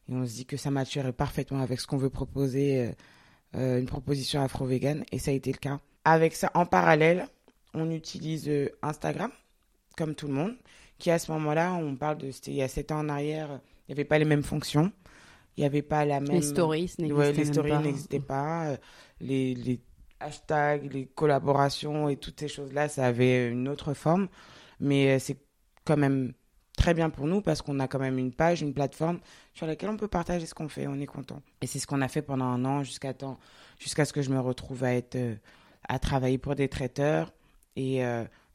Et on se dit que ça matcherait parfaitement avec ce qu'on veut proposer, une proposition afro-vegan. Et ça a été le cas. Avec ça, en parallèle, on utilise Instagram comme tout le monde, qui à ce moment-là, on parle de, c'était il y a 7 ans en arrière, il n'y avait pas les mêmes fonctions, il n'y avait pas la même... Les stories n'existaient les stories n'existaient pas, euh, les, les hashtags, les collaborations et toutes ces choses-là, ça avait une autre forme, mais euh, c'est quand même très bien pour nous parce qu'on a quand même une page, une plateforme sur laquelle on peut partager ce qu'on fait, on est content. Et c'est ce qu'on a fait pendant un an jusqu'à temps, jusqu'à ce que je me retrouve à être, euh, à travailler pour des traiteurs. Et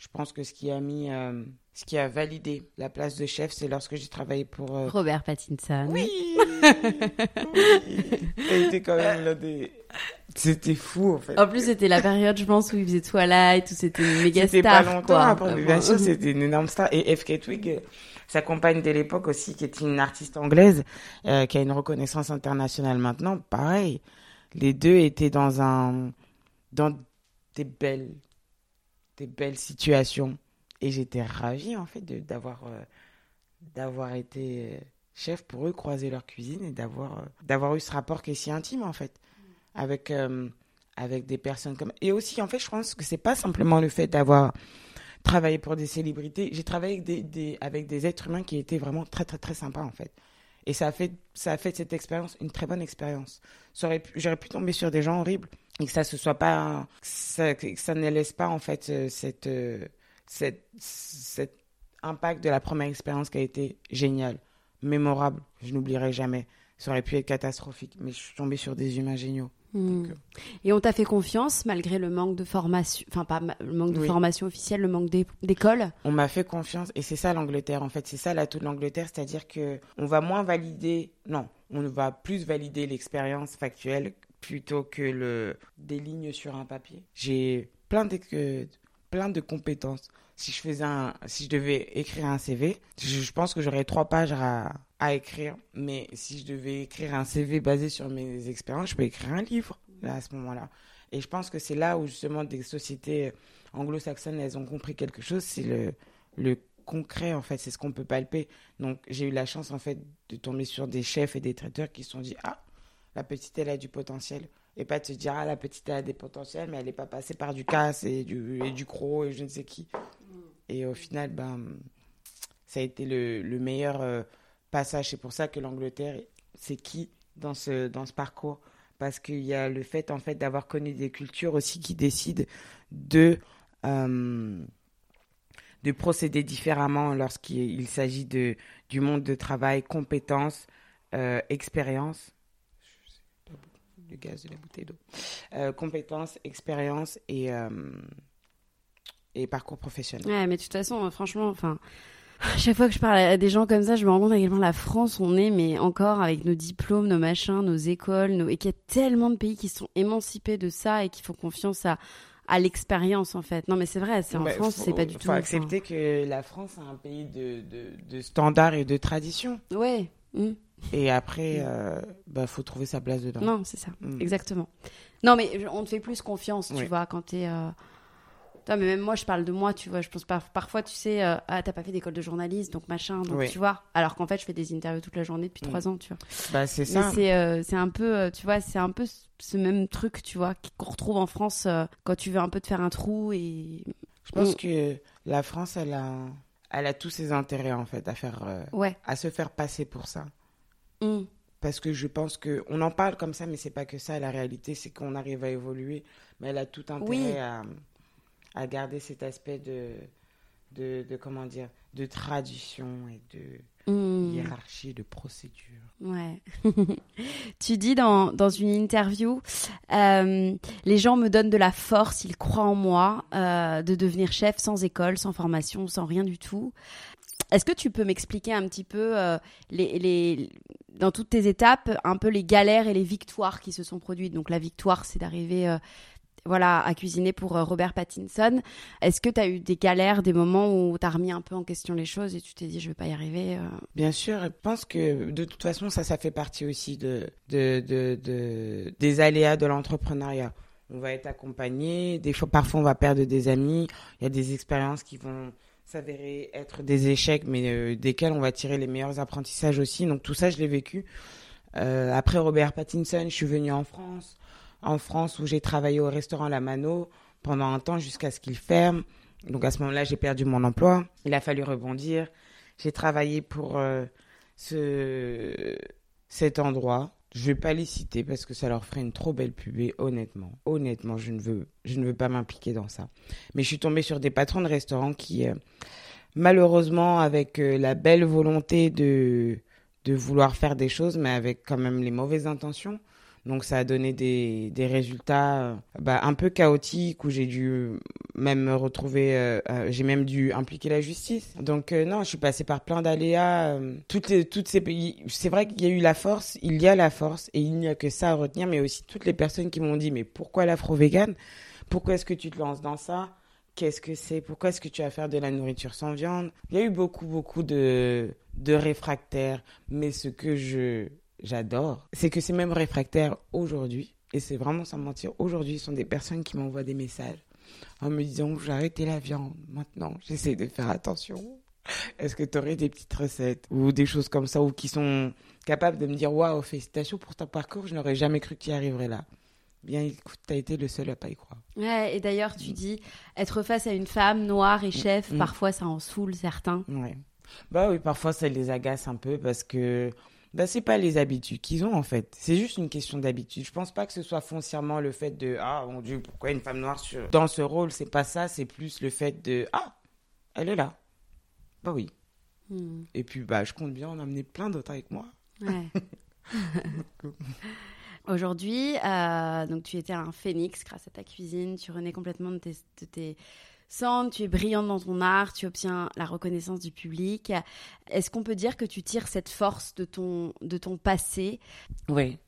je pense que ce qui a mis, euh, ce qui a validé la place de chef, c'est lorsque j'ai travaillé pour euh, Robert Pattinson. Oui. oui. quand même l'un des. C'était fou en fait. En plus, c'était la période, je pense, où il faisait Twilight, où c'était une méga star. C'était pas longtemps après, bien sûr, c'était une énorme star. Et F.K. Twig, sa compagne de l'époque aussi, qui est une artiste anglaise, euh, qui a une reconnaissance internationale maintenant, pareil. Les deux étaient dans un, dans des belles des belles situations. Et j'étais ravie, en fait, d'avoir euh, d'avoir été euh, chef pour eux, croiser leur cuisine et d'avoir euh, d'avoir eu ce rapport qui est si intime, en fait, avec, avec des personnes comme... Et aussi, en fait, je pense que c'est pas simplement le fait d'avoir travaillé pour des célébrités. J'ai travaillé avec des, des, avec des êtres humains qui étaient vraiment très, très, très sympas, en fait. Et ça a fait, ça a fait cette expérience une très bonne expérience. J'aurais pu tomber sur des gens horribles et que ça soit pas, que ça ne laisse pas en fait euh, euh, cette impact de la première expérience qui a été géniale, mémorable. Je n'oublierai jamais. Ça aurait pu être catastrophique, mais je suis tombée sur des humains géniaux. Hmm. Donc, euh, Et on t'a fait confiance malgré le manque de formation, enfin pas le manque de Oui. formation officielle, le manque d'é- d'école? On m'a fait confiance et c'est ça l'Angleterre en fait, c'est ça l'atout de l'Angleterre, c'est-à-dire que on va moins valider, non, on va plus valider l'expérience factuelle plutôt que le des lignes sur un papier. J'ai plein de que- plein de compétences. Si je faisais un, si je devais écrire un CV, je, je pense que j'aurais trois pages à, à écrire. Mais si je devais écrire un CV basé sur mes expériences, je peux écrire un livre à ce moment-là. Et je pense que c'est là où justement des sociétés anglo-saxonnes, elles ont compris quelque chose, c'est le, concret en fait, c'est ce qu'on peut palper. Donc j'ai eu la chance en fait de tomber sur des chefs et des traiteurs qui se sont dit ah la petite elle a du potentiel et pas de se dire ah la petite elle a des potentiels mais elle n'est pas passée par du casse et du et du croc et je ne sais qui. Et au final ben ça a été le, le meilleur euh, passage. C'est pour ça que l'Angleterre c'est qui dans ce dans ce parcours? Parce qu'il y a le fait en fait d'avoir connu des cultures aussi qui décident de euh, de procéder différemment lorsqu'il il s'agit de du monde de travail, compétences, euh, expérience. Le gaz de la bouteille d'eau. Euh, compétences, expérience et euh, et parcours professionnel. Ouais, mais de toute façon, euh, franchement, enfin, à chaque fois que je parle à des gens comme ça, je me rends compte à quel point la France, on est, mais encore avec nos diplômes, nos machins, nos écoles, nos... et qu'il y a tellement de pays qui sont émancipés de ça et qui font confiance à, à l'expérience, en fait. Non, mais c'est vrai, c'est en Bah, France, faut- c'est pas du faut tout. enfin, accepter que la France est un pays de, de, de standards et de traditions. Ouais. mm. Et après, euh, bah, faut trouver sa place dedans. Non, c'est ça. Mm. Exactement. Non, mais on te fait plus confiance, tu Oui. vois, quand t'es. Euh... Toi, mais même moi, je parle de moi, tu vois. Je pense pas. Parfois, tu sais, euh, ah, t'as pas fait d'école de journaliste, donc machin, donc Oui. tu vois. Alors qu'en fait, je fais des interviews toute la journée depuis Mm. trois ans, tu vois. Bah, c'est ça. c'est euh, c'est un peu, euh, tu vois, c'est un peu ce- même truc, tu vois, qu'on retrouve en France euh, quand tu veux un peu te faire un trou et. Je pense Mm. que la France, elle a, elle a tous ses intérêts, en fait, à faire, Ouais. à se faire passer pour ça. Mm. Parce que je pense que on en parle comme ça, mais c'est pas que ça. La réalité, c'est qu'on arrive à évoluer. Mais elle a tout intérêt Oui. à, à garder cet aspect de, de, de, comment dire, de tradition et de Mm. hiérarchie, de procédure. Ouais. *laughs* tu dis dans, dans une interview, euh, les gens me donnent de la force, ils croient en moi, euh, de devenir chef sans école, sans formation, sans rien du tout. Est-ce que tu peux m'expliquer un petit peu euh, les, les, dans toutes tes étapes, un peu les galères et les victoires qui se sont produites? Donc la victoire, c'est d'arriver voilà, à cuisiner pour euh, Robert Pattinson. Est-ce que tu as eu des galères, des moments où tu as remis un peu en question les choses et tu t'es dit je vais pas y arriver euh Bien sûr, je pense que de toute façon, ça, ça fait partie aussi de, de, de, de- des aléas de l'entrepreneuriat. On va être accompagné, parfois, on va perdre des amis. Il y a des expériences qui vont s'avérer être des échecs, mais euh, desquels on va tirer les meilleurs apprentissages aussi. Donc tout ça, je l'ai vécu. Euh, après Robert Pattinson, je suis venue en France, en France où j'ai travaillé au restaurant La Mano pendant un temps jusqu'à ce qu'il ferme. Donc à ce moment-là, j'ai perdu mon emploi. Il a fallu rebondir. J'ai travaillé pour euh, ce, cet endroit. Je vais pas les citer parce que ça leur ferait une trop belle pub. Honnêtement, honnêtement, je ne veux, je ne veux pas m'impliquer dans ça. Mais je suis tombée sur des patrons de restaurants qui, euh, malheureusement, avec euh, la belle volonté de, de vouloir faire des choses, mais avec quand même les mauvaises intentions. Donc ça a donné des, des résultats euh, bah, un peu chaotiques où j'ai dû même me retrouver, euh, euh, j'ai même dû impliquer la justice. Donc euh, non, je suis passée par plein d'aléas. euh, toutes, toutes ces pays, c'est vrai qu'il y a eu la force, il y a la force et il n'y a que ça à retenir, mais aussi toutes les personnes qui m'ont dit mais pourquoi l'afro-vegan? Pourquoi est-ce que tu te lances dans ça? Qu'est-ce que c'est? Pourquoi est-ce que tu vas faire de la nourriture sans viande? Il y a eu beaucoup, beaucoup de, de réfractaires, mais ce que je j'adore, c'est que ces mêmes réfractaires aujourd'hui, et c'est vraiment sans mentir, aujourd'hui, sont des personnes qui m'envoient des messages en me disant j'ai arrêté la viande, maintenant j'essaie de faire attention. Est-ce que tu aurais des petites recettes ou des choses comme ça ou qui sont capables de me dire waouh, félicitations pour ton parcours, je n'aurais jamais cru que tu y arriverais là. Bien écoute, t'as été le seul à pas y croire. Ouais, et d'ailleurs, tu dis être face à une femme noire et chef, Mm. parfois ça en saoule certains. Ouais. Bah oui, parfois ça les agace un peu parce que bah c'est pas les habitudes qu'ils ont en fait. C'est juste une question d'habitude. Je pense pas que ce soit foncièrement le fait de ah mon dieu, pourquoi une femme noire sur dans ce rôle, c'est pas ça, c'est plus le fait de ah, elle est là. Bah oui. Hmm. Et puis, bah, je compte bien en amener plein d'autres avec moi. Ouais. *laughs* *laughs* Aujourd'hui, euh, donc tu étais un phénix grâce à ta cuisine, tu renais complètement de tes, de tes cendres, tu es brillante dans ton art, tu obtiens la reconnaissance du public. Est-ce qu'on peut dire que tu tires cette force de ton, de ton passé? Oui.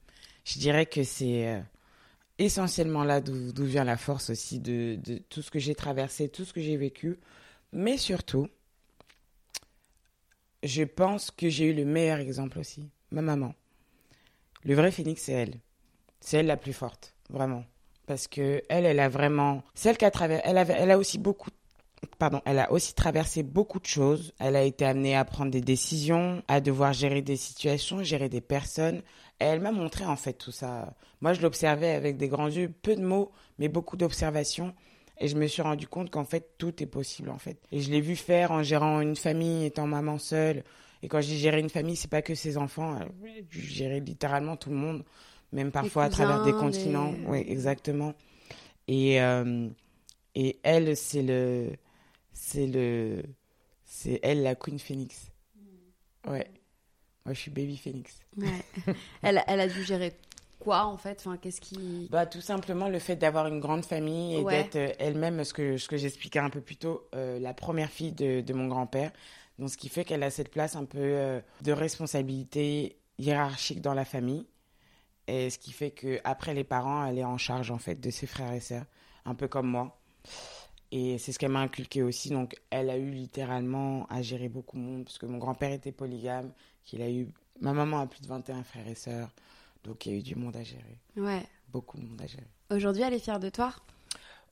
Je dirais que c'est euh, essentiellement là d'où vient la force aussi de, de tout ce que j'ai traversé, tout ce que j'ai vécu. Mais surtout, je pense que j'ai eu le meilleur exemple aussi, ma maman. Le vrai phénix, c'est elle. C'est elle la plus forte, vraiment. Parce que elle, elle a vraiment, celle qui a traversé, elle, elle a aussi beaucoup, pardon, elle a aussi traversé beaucoup de choses. Elle a été amenée à prendre des décisions, à devoir gérer des situations, gérer des personnes. Et elle m'a montré en fait tout ça. Moi, je l'observais avec des grands yeux, peu de mots, mais beaucoup d'observations. Et je me suis rendu compte qu'en fait, tout est possible en fait. Et je l'ai vu faire en gérant une famille, étant maman seule. Et quand je dis gérer une famille, c'est pas que ses enfants. euh, Je gérais littéralement tout le monde, même parfois à travers des continents. Oui, exactement. Et, euh, et elle, c'est le, c'est le, c'est elle la Queen Phoenix. Ouais. Moi, je suis Baby Phoenix. Ouais. *laughs* elle, elle a dû gérer quoi en fait? Enfin, Qu'est-ce qui. Bah, tout simplement le fait d'avoir une grande famille et Ouais. d'être euh, elle-même, ce que, ce que j'expliquais un peu plus tôt, euh, la première fille de, de mon grand-père. Donc, ce qui fait qu'elle a cette place un peu euh, de responsabilité hiérarchique dans la famille. Et ce qui fait que après les parents, elle est en charge en fait de ses frères et sœurs, un peu comme moi. Et c'est ce qu'elle m'a inculqué aussi. Donc, elle a eu littéralement à gérer beaucoup de monde, parce que mon grand-père était polygame, qu'il a eu. Ma maman a plus de 21 frères et sœurs, donc il y a eu du monde à gérer, Ouais. beaucoup de monde à gérer. Aujourd'hui, elle est fière de toi?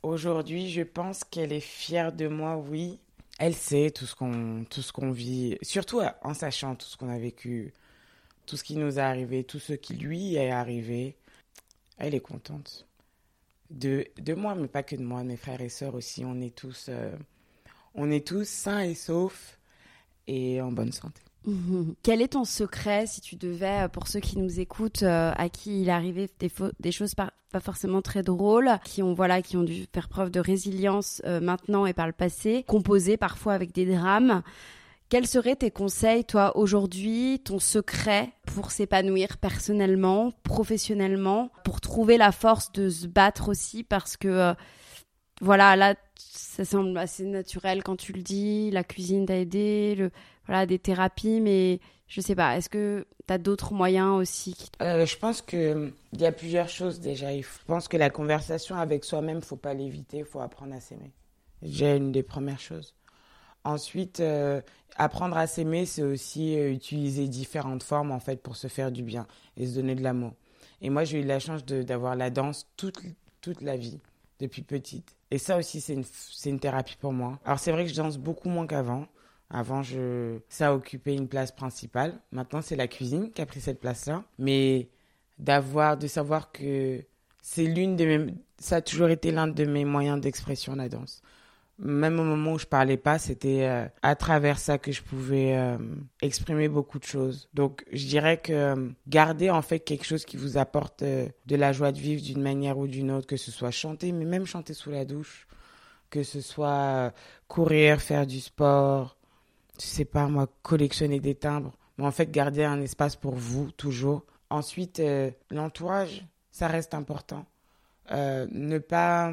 Aujourd'hui, je pense qu'elle est fière de moi, oui. Elle sait tout ce qu'on tout ce qu'on vit, surtout en sachant tout ce qu'on a vécu, tout ce qui nous est arrivé, tout ce qui lui est arrivé. Elle est contente de, de moi, mais pas que de moi, mes frères et sœurs aussi. On est tous euh, on est tous sains et saufs et en bonne santé. *laughs* Quel est ton secret si tu devais, euh, pour ceux qui nous écoutent, euh, à qui il arrivé des, des choses pas, forcément très drôles, qui ont voilà, qui ont dû faire preuve de résilience euh, maintenant et par le passé, composées parfois avec des drames. Quels seraient tes conseils, toi, aujourd'hui, ton secret pour s'épanouir personnellement, professionnellement, pour trouver la force de se battre aussi Parce que, voilà, là, ça semble assez naturel quand tu le dis, la cuisine t'a aidé, voilà, des thérapies, mais je sais pas, est-ce que tu as d'autres moyens aussi. Euh, je pense que il y a plusieurs choses déjà. Je pense que la conversation avec soi-même, faut pas l'éviter, il faut apprendre à s'aimer. Déjà une des premières choses. Ensuite, euh, apprendre à s'aimer, c'est aussi euh, utiliser différentes formes en fait pour se faire du bien et se donner de l'amour. Et moi, j'ai eu la chance d'avoir la danse toute, toute la vie, depuis petite. Et ça aussi, c'est une, une thérapie pour moi. Alors, c'est vrai que je danse beaucoup moins qu'avant. Avant, je... ça a occupé une place principale. Maintenant, c'est la cuisine qui a pris cette place-là. Mais d'avoir, de savoir que c'est l'une de mes, ça a toujours été l'un de mes moyens d'expression, la danse. Même au moment où je parlais pas, c'était euh, à travers ça que je pouvais euh, exprimer beaucoup de choses. Donc, je dirais que euh, garder en fait quelque chose qui vous apporte de la joie de vivre d'une manière ou d'une autre, que ce soit chanter, mais même chanter sous la douche, que ce soit courir, faire du sport, je sais pas moi, collectionner des timbres, mais en fait garder un espace pour vous toujours. Ensuite, l'entourage, ça reste important. Ne pas,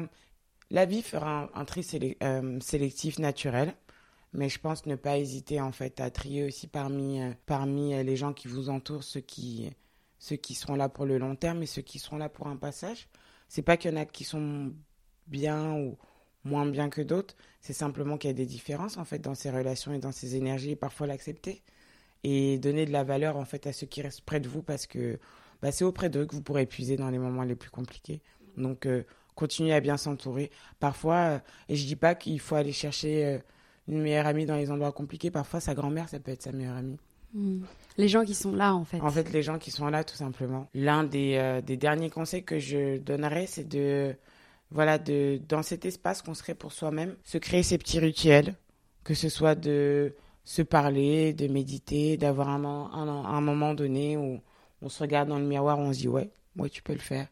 la vie fera un, tri euh, sélectif naturel, mais je pense ne pas hésiter en fait à trier aussi parmi euh, parmi euh, les gens qui vous entourent ceux qui ceux qui seront là pour le long terme et ceux qui seront là pour un passage. C'est pas qu'il y en a qui sont bien ou moins bien que d'autres, c'est simplement qu'il y a des différences en fait dans ces relations et dans ces énergies et parfois l'accepter et donner de la valeur en fait à ceux qui restent près de vous parce que bah, c'est auprès d'eux que vous pourrez puiser dans les moments les plus compliqués. Donc continuez à bien s'entourer. Parfois, euh, et je dis pas qu'il faut aller chercher euh, une meilleure amie dans les endroits compliqués, parfois sa grand-mère ça peut être sa meilleure amie. Hmm. Les gens qui sont là, en fait. En fait, les gens qui sont là, tout simplement. L'un des, euh, des derniers conseils que je donnerais, c'est de, voilà, de, dans cet espace qu'on serait pour soi-même, se créer ces petits rituels, que ce soit de se parler, de méditer, d'avoir un, un, un moment donné où on se regarde dans le miroir, on se dit, ouais, ouais, tu peux le faire.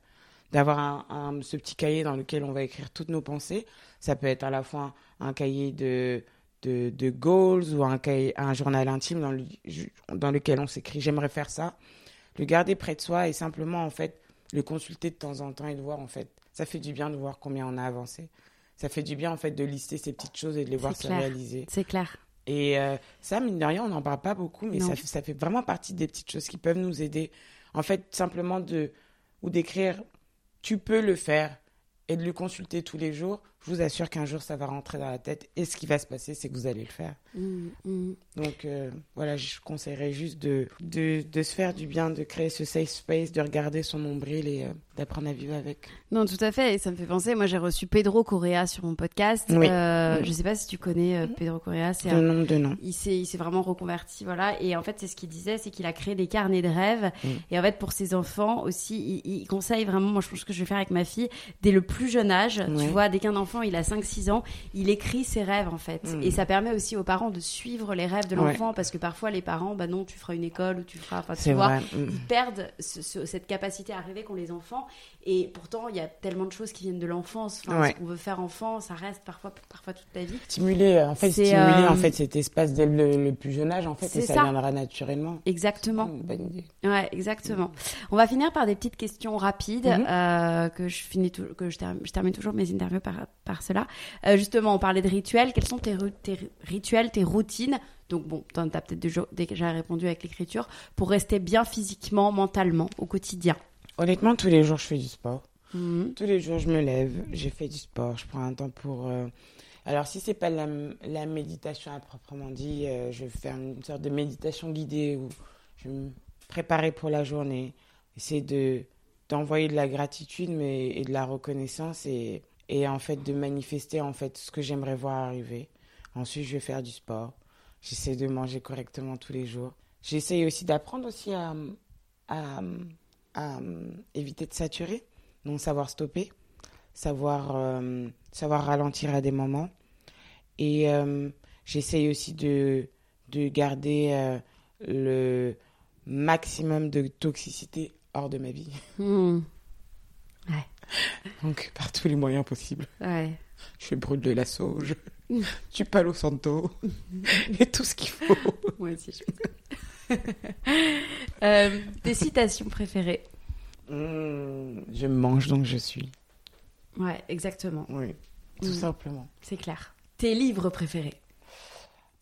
D'avoir un, un- ce petit cahier dans lequel on va écrire toutes nos pensées. Ça peut être à la fois un, un cahier de, de, de goals ou un, cahier- un journal intime dans, le- dans lequel on s'écrit j'aimerais faire ça, le garder près de soi et simplement en fait le consulter de temps en temps et de voir en fait. Ça fait du bien de voir combien on a avancé. Ça fait du bien en fait de lister ces petites choses et de les voir se réaliser. C'est clair. Et euh, ça, mine de rien, on n'en parle pas beaucoup, mais ça, fait- ça fait vraiment partie des petites choses qui peuvent nous aider. En fait, simplement de ou d'écrire tu peux le faire et de le consulter tous les jours. Je vous assure qu'un jour ça va rentrer dans la tête et ce qui va se passer, c'est que vous allez le faire. Mm, mm. Donc euh, voilà, je conseillerais juste de, de, de se faire du bien, de créer ce safe space, de regarder son nombril et euh, d'apprendre à vivre avec. Non, tout à fait. Et ça me fait penser. Moi, j'ai reçu Pedro Correa sur mon podcast. Oui. Euh, Oui. Je sais pas si tu connais euh, Pedro Correa. C'est un- nombre de noms. il s'est il s'est vraiment reconverti voilà et en fait c'est ce qu'il disait c'est qu'il a créé des carnets de rêves Mm. et en fait pour ses enfants aussi il, il conseille vraiment moi je pense que je vais faire avec ma fille dès le plus jeune âge tu vois dès qu'un enfant il a 5 6 ans il écrit ses rêves en fait Mm. et ça permet aussi aux parents de suivre les rêves de Ouais. l'enfant parce que parfois les parents bah non tu feras une école ou tu feras enfin tu vois vrai. Mm. ils perdent ce- ce- cette capacité à rêver qu'ont les enfants et pourtant il y a tellement de choses qui viennent de l'enfance enfin, Ouais. ce qu'on veut faire enfant ça reste parfois parfois toute ta vie Stimuler, euh, en fait, stimuler euh, en fait cet espace dès le, le plus jeune âge, en fait, et ça, ça. viendra naturellement. exactement bonne idée. Ouais, exactement. On va finir par des petites questions rapides Mhm. euh, que je finis que je termine, je termine toujours mes interviews par par cela. Euh, justement, on parlait de rituels. Quels sont tes, tes rituels, tes routines? Donc bon, t'en as peut-être déjà répondu avec l'écriture pour rester bien physiquement, mentalement au quotidien. Honnêtement, tous les jours, je fais du sport. Mhm. Tous les jours, je me lève, j'ai fait du sport, je prends un temps pour. euh, Alors, si c'est pas la, la méditation à proprement dit, euh, je vais faire une sorte de méditation guidée où je vais me préparer pour la journée, essayer de d'envoyer de la gratitude mais et de la reconnaissance et et en fait de manifester en fait ce que j'aimerais voir arriver. Ensuite, je vais faire du sport. J'essaie de manger correctement tous les jours. J'essaie aussi d'apprendre aussi à, à, à éviter de saturer, donc savoir stopper, savoir, euh, savoir ralentir à des moments. Et euh, j'essaye aussi de, de garder euh, le maximum de toxicité hors de ma vie. Mhm. *laughs* Donc par tous les moyens possibles. Ouais. Je brûle de la sauge, du palo santo *laughs* et tout ce qu'il faut. Moi aussi. Je... *laughs* euh, tes citations préférées Mmh, je mange donc je suis. Ouais, exactement. Oui, tout Mm. simplement. C'est clair. Tes livres préférés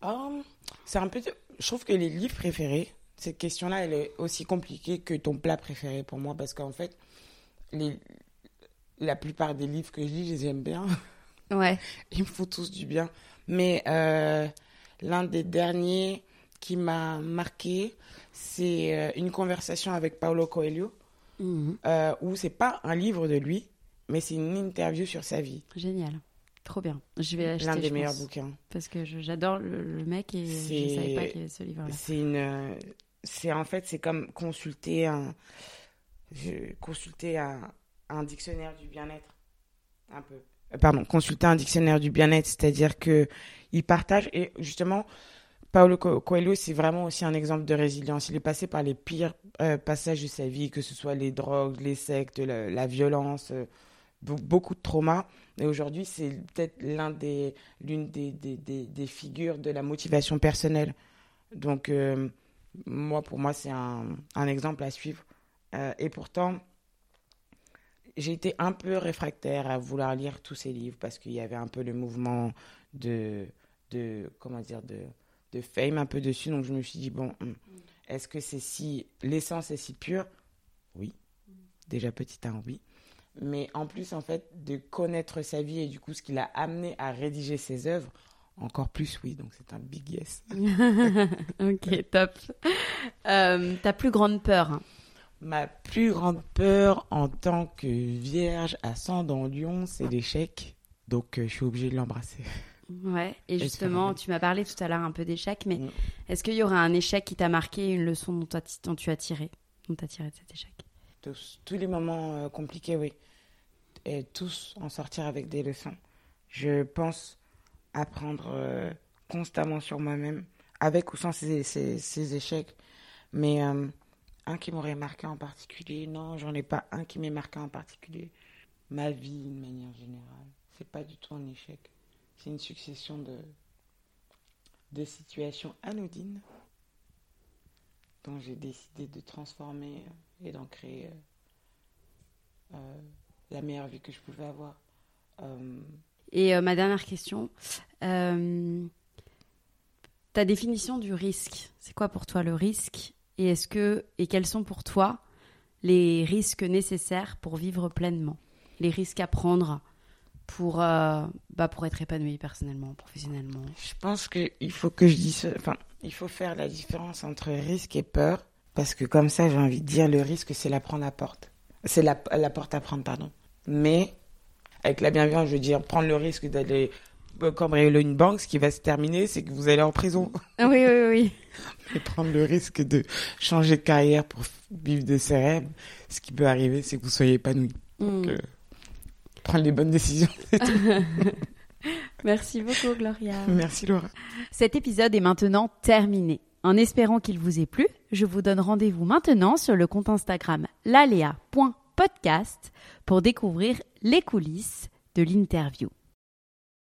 Hum, c'est un peu. Je trouve que les livres préférés, cette question-là, elle est aussi compliquée que ton plat préféré pour moi parce qu'en fait, les... la plupart des livres que je lis, je les aime bien. Ouais. *laughs* Ils me font tous du bien. Mais euh, l'un des derniers qui m'a marqué, c'est euh, une conversation avec Paulo Coelho, Mhm. euh, où c'est pas un livre de lui, mais c'est une interview sur sa vie. Génial. Trop bien. Je vais acheter. L'un des meilleurs pense, bouquins. Parce que j'adore le, le mec et je savais pas qu'il y avait ce livre-là. C'est une, c'est en fait, c'est comme consulter un, consulter un, un dictionnaire du bien-être, un peu. Euh, Pardon, consulter un dictionnaire du bien-être, c'est-à-dire que il partage et justement, Paulo Co- Coelho, c'est vraiment aussi un exemple de résilience. Il est passé par les pires euh, passages de sa vie, que ce soit les drogues, les sectes, la, violence, euh, be- beaucoup de traumas. Et aujourd'hui, c'est peut-être l'un des, l'une des, des, des, figures de la motivation personnelle. Donc, euh, moi, pour moi, c'est un, un exemple à suivre. Et pourtant, j'ai été un peu réfractaire à vouloir lire tous ces livres parce qu'il y avait un peu le mouvement de, de comment dire, de, de fame un peu dessus. Donc, je me suis dit, bon, hum, est-ce que c'est si, l'essence est si pure? Oui. Déjà petit un, oui. Mais en plus, en fait, de connaître sa vie et du coup, ce qui l'a amené à rédiger ses œuvres, encore plus, oui. Donc, c'est un big yes. *laughs* ok, top. Euh, ta plus grande peur? Ma plus grande peur en tant que vierge ascendant lion, c'est l'échec. Donc, euh, je suis obligée de l'embrasser. Ouais. Et justement, tu m'as parlé tout à l'heure un peu d'échec, mais est-ce qu'il y aura un échec qui t'a marqué, une leçon dont, tu as tiré, dont t'as tiré de cet échec? Tous, tous les moments euh, compliqués, oui. Et tous en sortir avec des leçons. Je pense apprendre euh, constamment sur moi-même, avec ou sans ces, ces- ces échecs. Mais euh, un qui m'aurait marqué en particulier, non, j'en ai pas un qui m'est marqué en particulier. Ma vie, de manière générale, c'est pas du tout un échec. C'est une succession de. de situations anodines dont j'ai décidé de transformer et d'en créer euh, euh, la meilleure vie que je pouvais avoir. Euh, et ma dernière question, ta définition du risque, c'est quoi pour toi le risque? Et est-ce que et quels sont pour toi les risques nécessaires pour vivre pleinement? Les risques à prendre pour, bah, pour être épanoui personnellement, professionnellement Je pense qu'il faut que je dise, enfin, il faut faire la différence entre risque et peur, parce que comme ça, j'ai envie de dire, le risque, c'est la prendre à porte. C'est la, la porte à prendre, pardon. Mais, avec la bienveillance, je veux dire, prendre le risque d'aller euh, cambrioler une banque, ce qui va se terminer, c'est que vous allez en prison. Ah oui, oui, oui. *laughs* Mais prendre le risque de changer de carrière pour vivre de ses rêves, ce qui peut arriver, c'est que vous soyez épanoui. Donc, hmm. euh, prendre les bonnes décisions. *laughs* Merci beaucoup, Gloria. Merci, Laura. Cet épisode est maintenant terminé. En espérant qu'il vous ait plu, je vous donne rendez-vous maintenant sur le compte Instagram lalea.podcast pour découvrir les coulisses de l'interview.